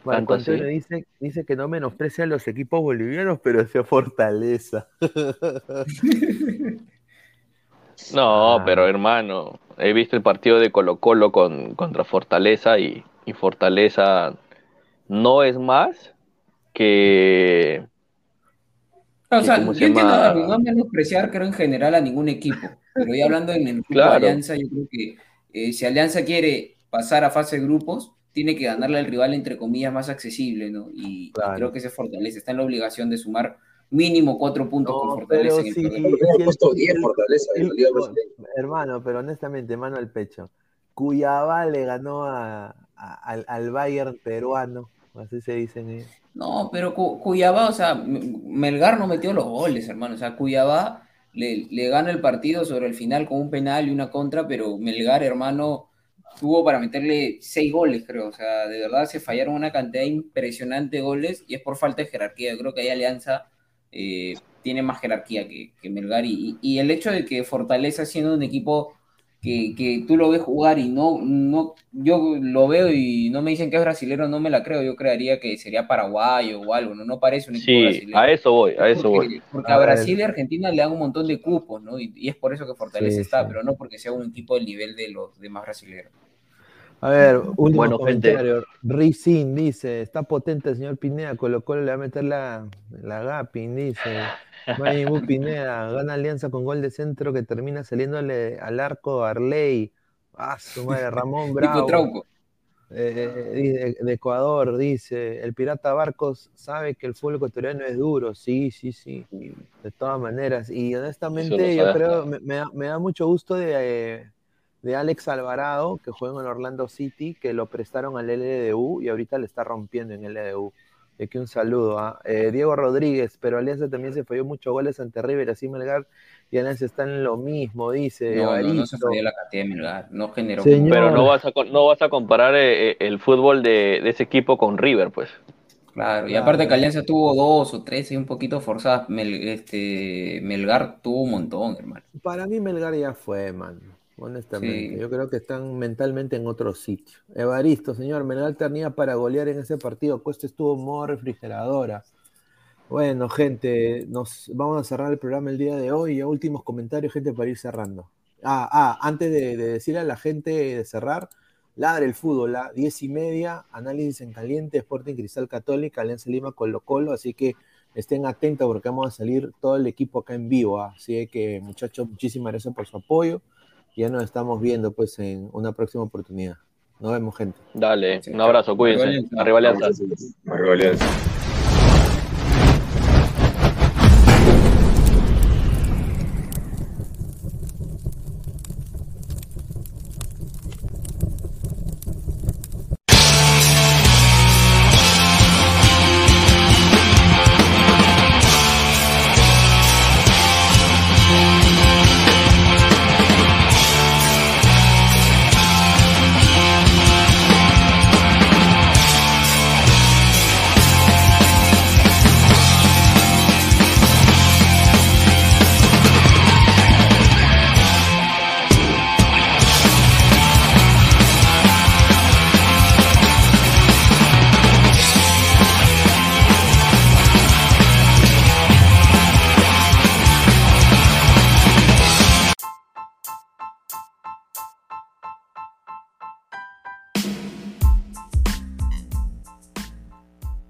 Así. Antonio dice, dice que no menosprecia a los equipos bolivianos, pero sea fortaleza. No, Ah. pero hermano, he visto el partido de Colo Colo con, contra Fortaleza y, y Fortaleza no es más que... O sea, ¿Cómo se yo entiendo llama? a Darwin, no menospreciar, creo, en general a ningún equipo. Pero ya hablando en el grupo Claro. de Alianza, yo creo que eh, si Alianza quiere pasar a fase de grupos, tiene que ganarle al rival, entre comillas, más accesible, ¿no? Y, creo que se fortalece. Está en la obligación de sumar mínimo cuatro puntos No, con Fortaleza pero en el sí, el- 10 el- hermano, pero honestamente, mano al pecho. Cuyabá le ganó a, a- al, al Bayern peruano, así se dicen ellos. No, pero Cu- Cuyabá, o sea, Melgar no metió los goles, hermano. O sea, Cuyabá le, le gana el partido sobre el final con un penal y una contra, pero Melgar, hermano, tuvo para meterle seis goles, creo. O sea, de verdad se fallaron una cantidad impresionante de goles y es por falta de jerarquía. Yo creo que ahí Alianza eh, tiene más jerarquía que, que Melgar y, y- y el hecho de que Fortaleza siendo un equipo que, que tú lo ves jugar y no, no, yo lo veo y no me dicen que es brasilero, no me la creo, yo creería que sería paraguayo o algo, no, no parece un equipo Sí, brasilero. a eso voy, a eso porque, voy. porque A. Brasil y Argentina le dan un montón de cupos, ¿no? Y, y es por eso que Fortaleza Sí, está, sí. pero no porque sea un equipo del nivel de los demás brasileños. A ver, último Bueno, comentario. Rizin dice, está potente el señor Pineda, Colo Colo le va a meter la, la Gapin, dice. Mayimbu Pineda, gana alianza con gol de centro que termina saliéndole al arco Arley. Ah, su madre, Ramón Bravo. Trauco. eh, dice- de Ecuador, dice, el pirata Barcos sabe que el fútbol ecuatoriano es duro, sí, sí, sí, de todas maneras. Y honestamente yo creo, me, me da, me da mucho gusto de, eh, de Alex Alvarado, que juega en Orlando City, que lo prestaron al LDU y ahorita le está rompiendo en LDU. Y aquí un saludo a Diego Rodríguez, pero Alianza también se falló muchos goles ante River, así Melgar y Alianza están en lo mismo, dice. No, no, no se sabía la cantidad de Melgar, no generó. Señor. Pero no vas a, no vas a comparar eh, eh, el fútbol de, de ese equipo con River, pues. Claro, y Claro. aparte que Alianza tuvo dos o tres y un poquito forzadas, Mel- este, Melgar tuvo un montón, hermano. Para mí Melgar ya fue, man. Honestamente, Sí. yo creo que están mentalmente en otro sitio. Evaristo, señor, Melgar tenía para golear en ese partido. Cuesta estuvo en modo refrigeradora. Bueno, gente, nos vamos a cerrar el programa el día de hoy. Últimos comentarios, gente, para ir cerrando. Ah, ah, antes de, de decirle a la gente de cerrar, ladre el fútbol, a 10 y media, análisis en caliente, Sporting Cristal Católica, Alianza Lima, Colo Colo, así que estén atentos porque vamos a salir todo el equipo acá en vivo. ¿ah? Así que, muchachos, muchísimas gracias por su apoyo. Ya nos estamos viendo pues en una próxima oportunidad. Nos vemos, gente. Dale, Sí, un abrazo, cuídense. Arriba Alianza. Arriba Alianza.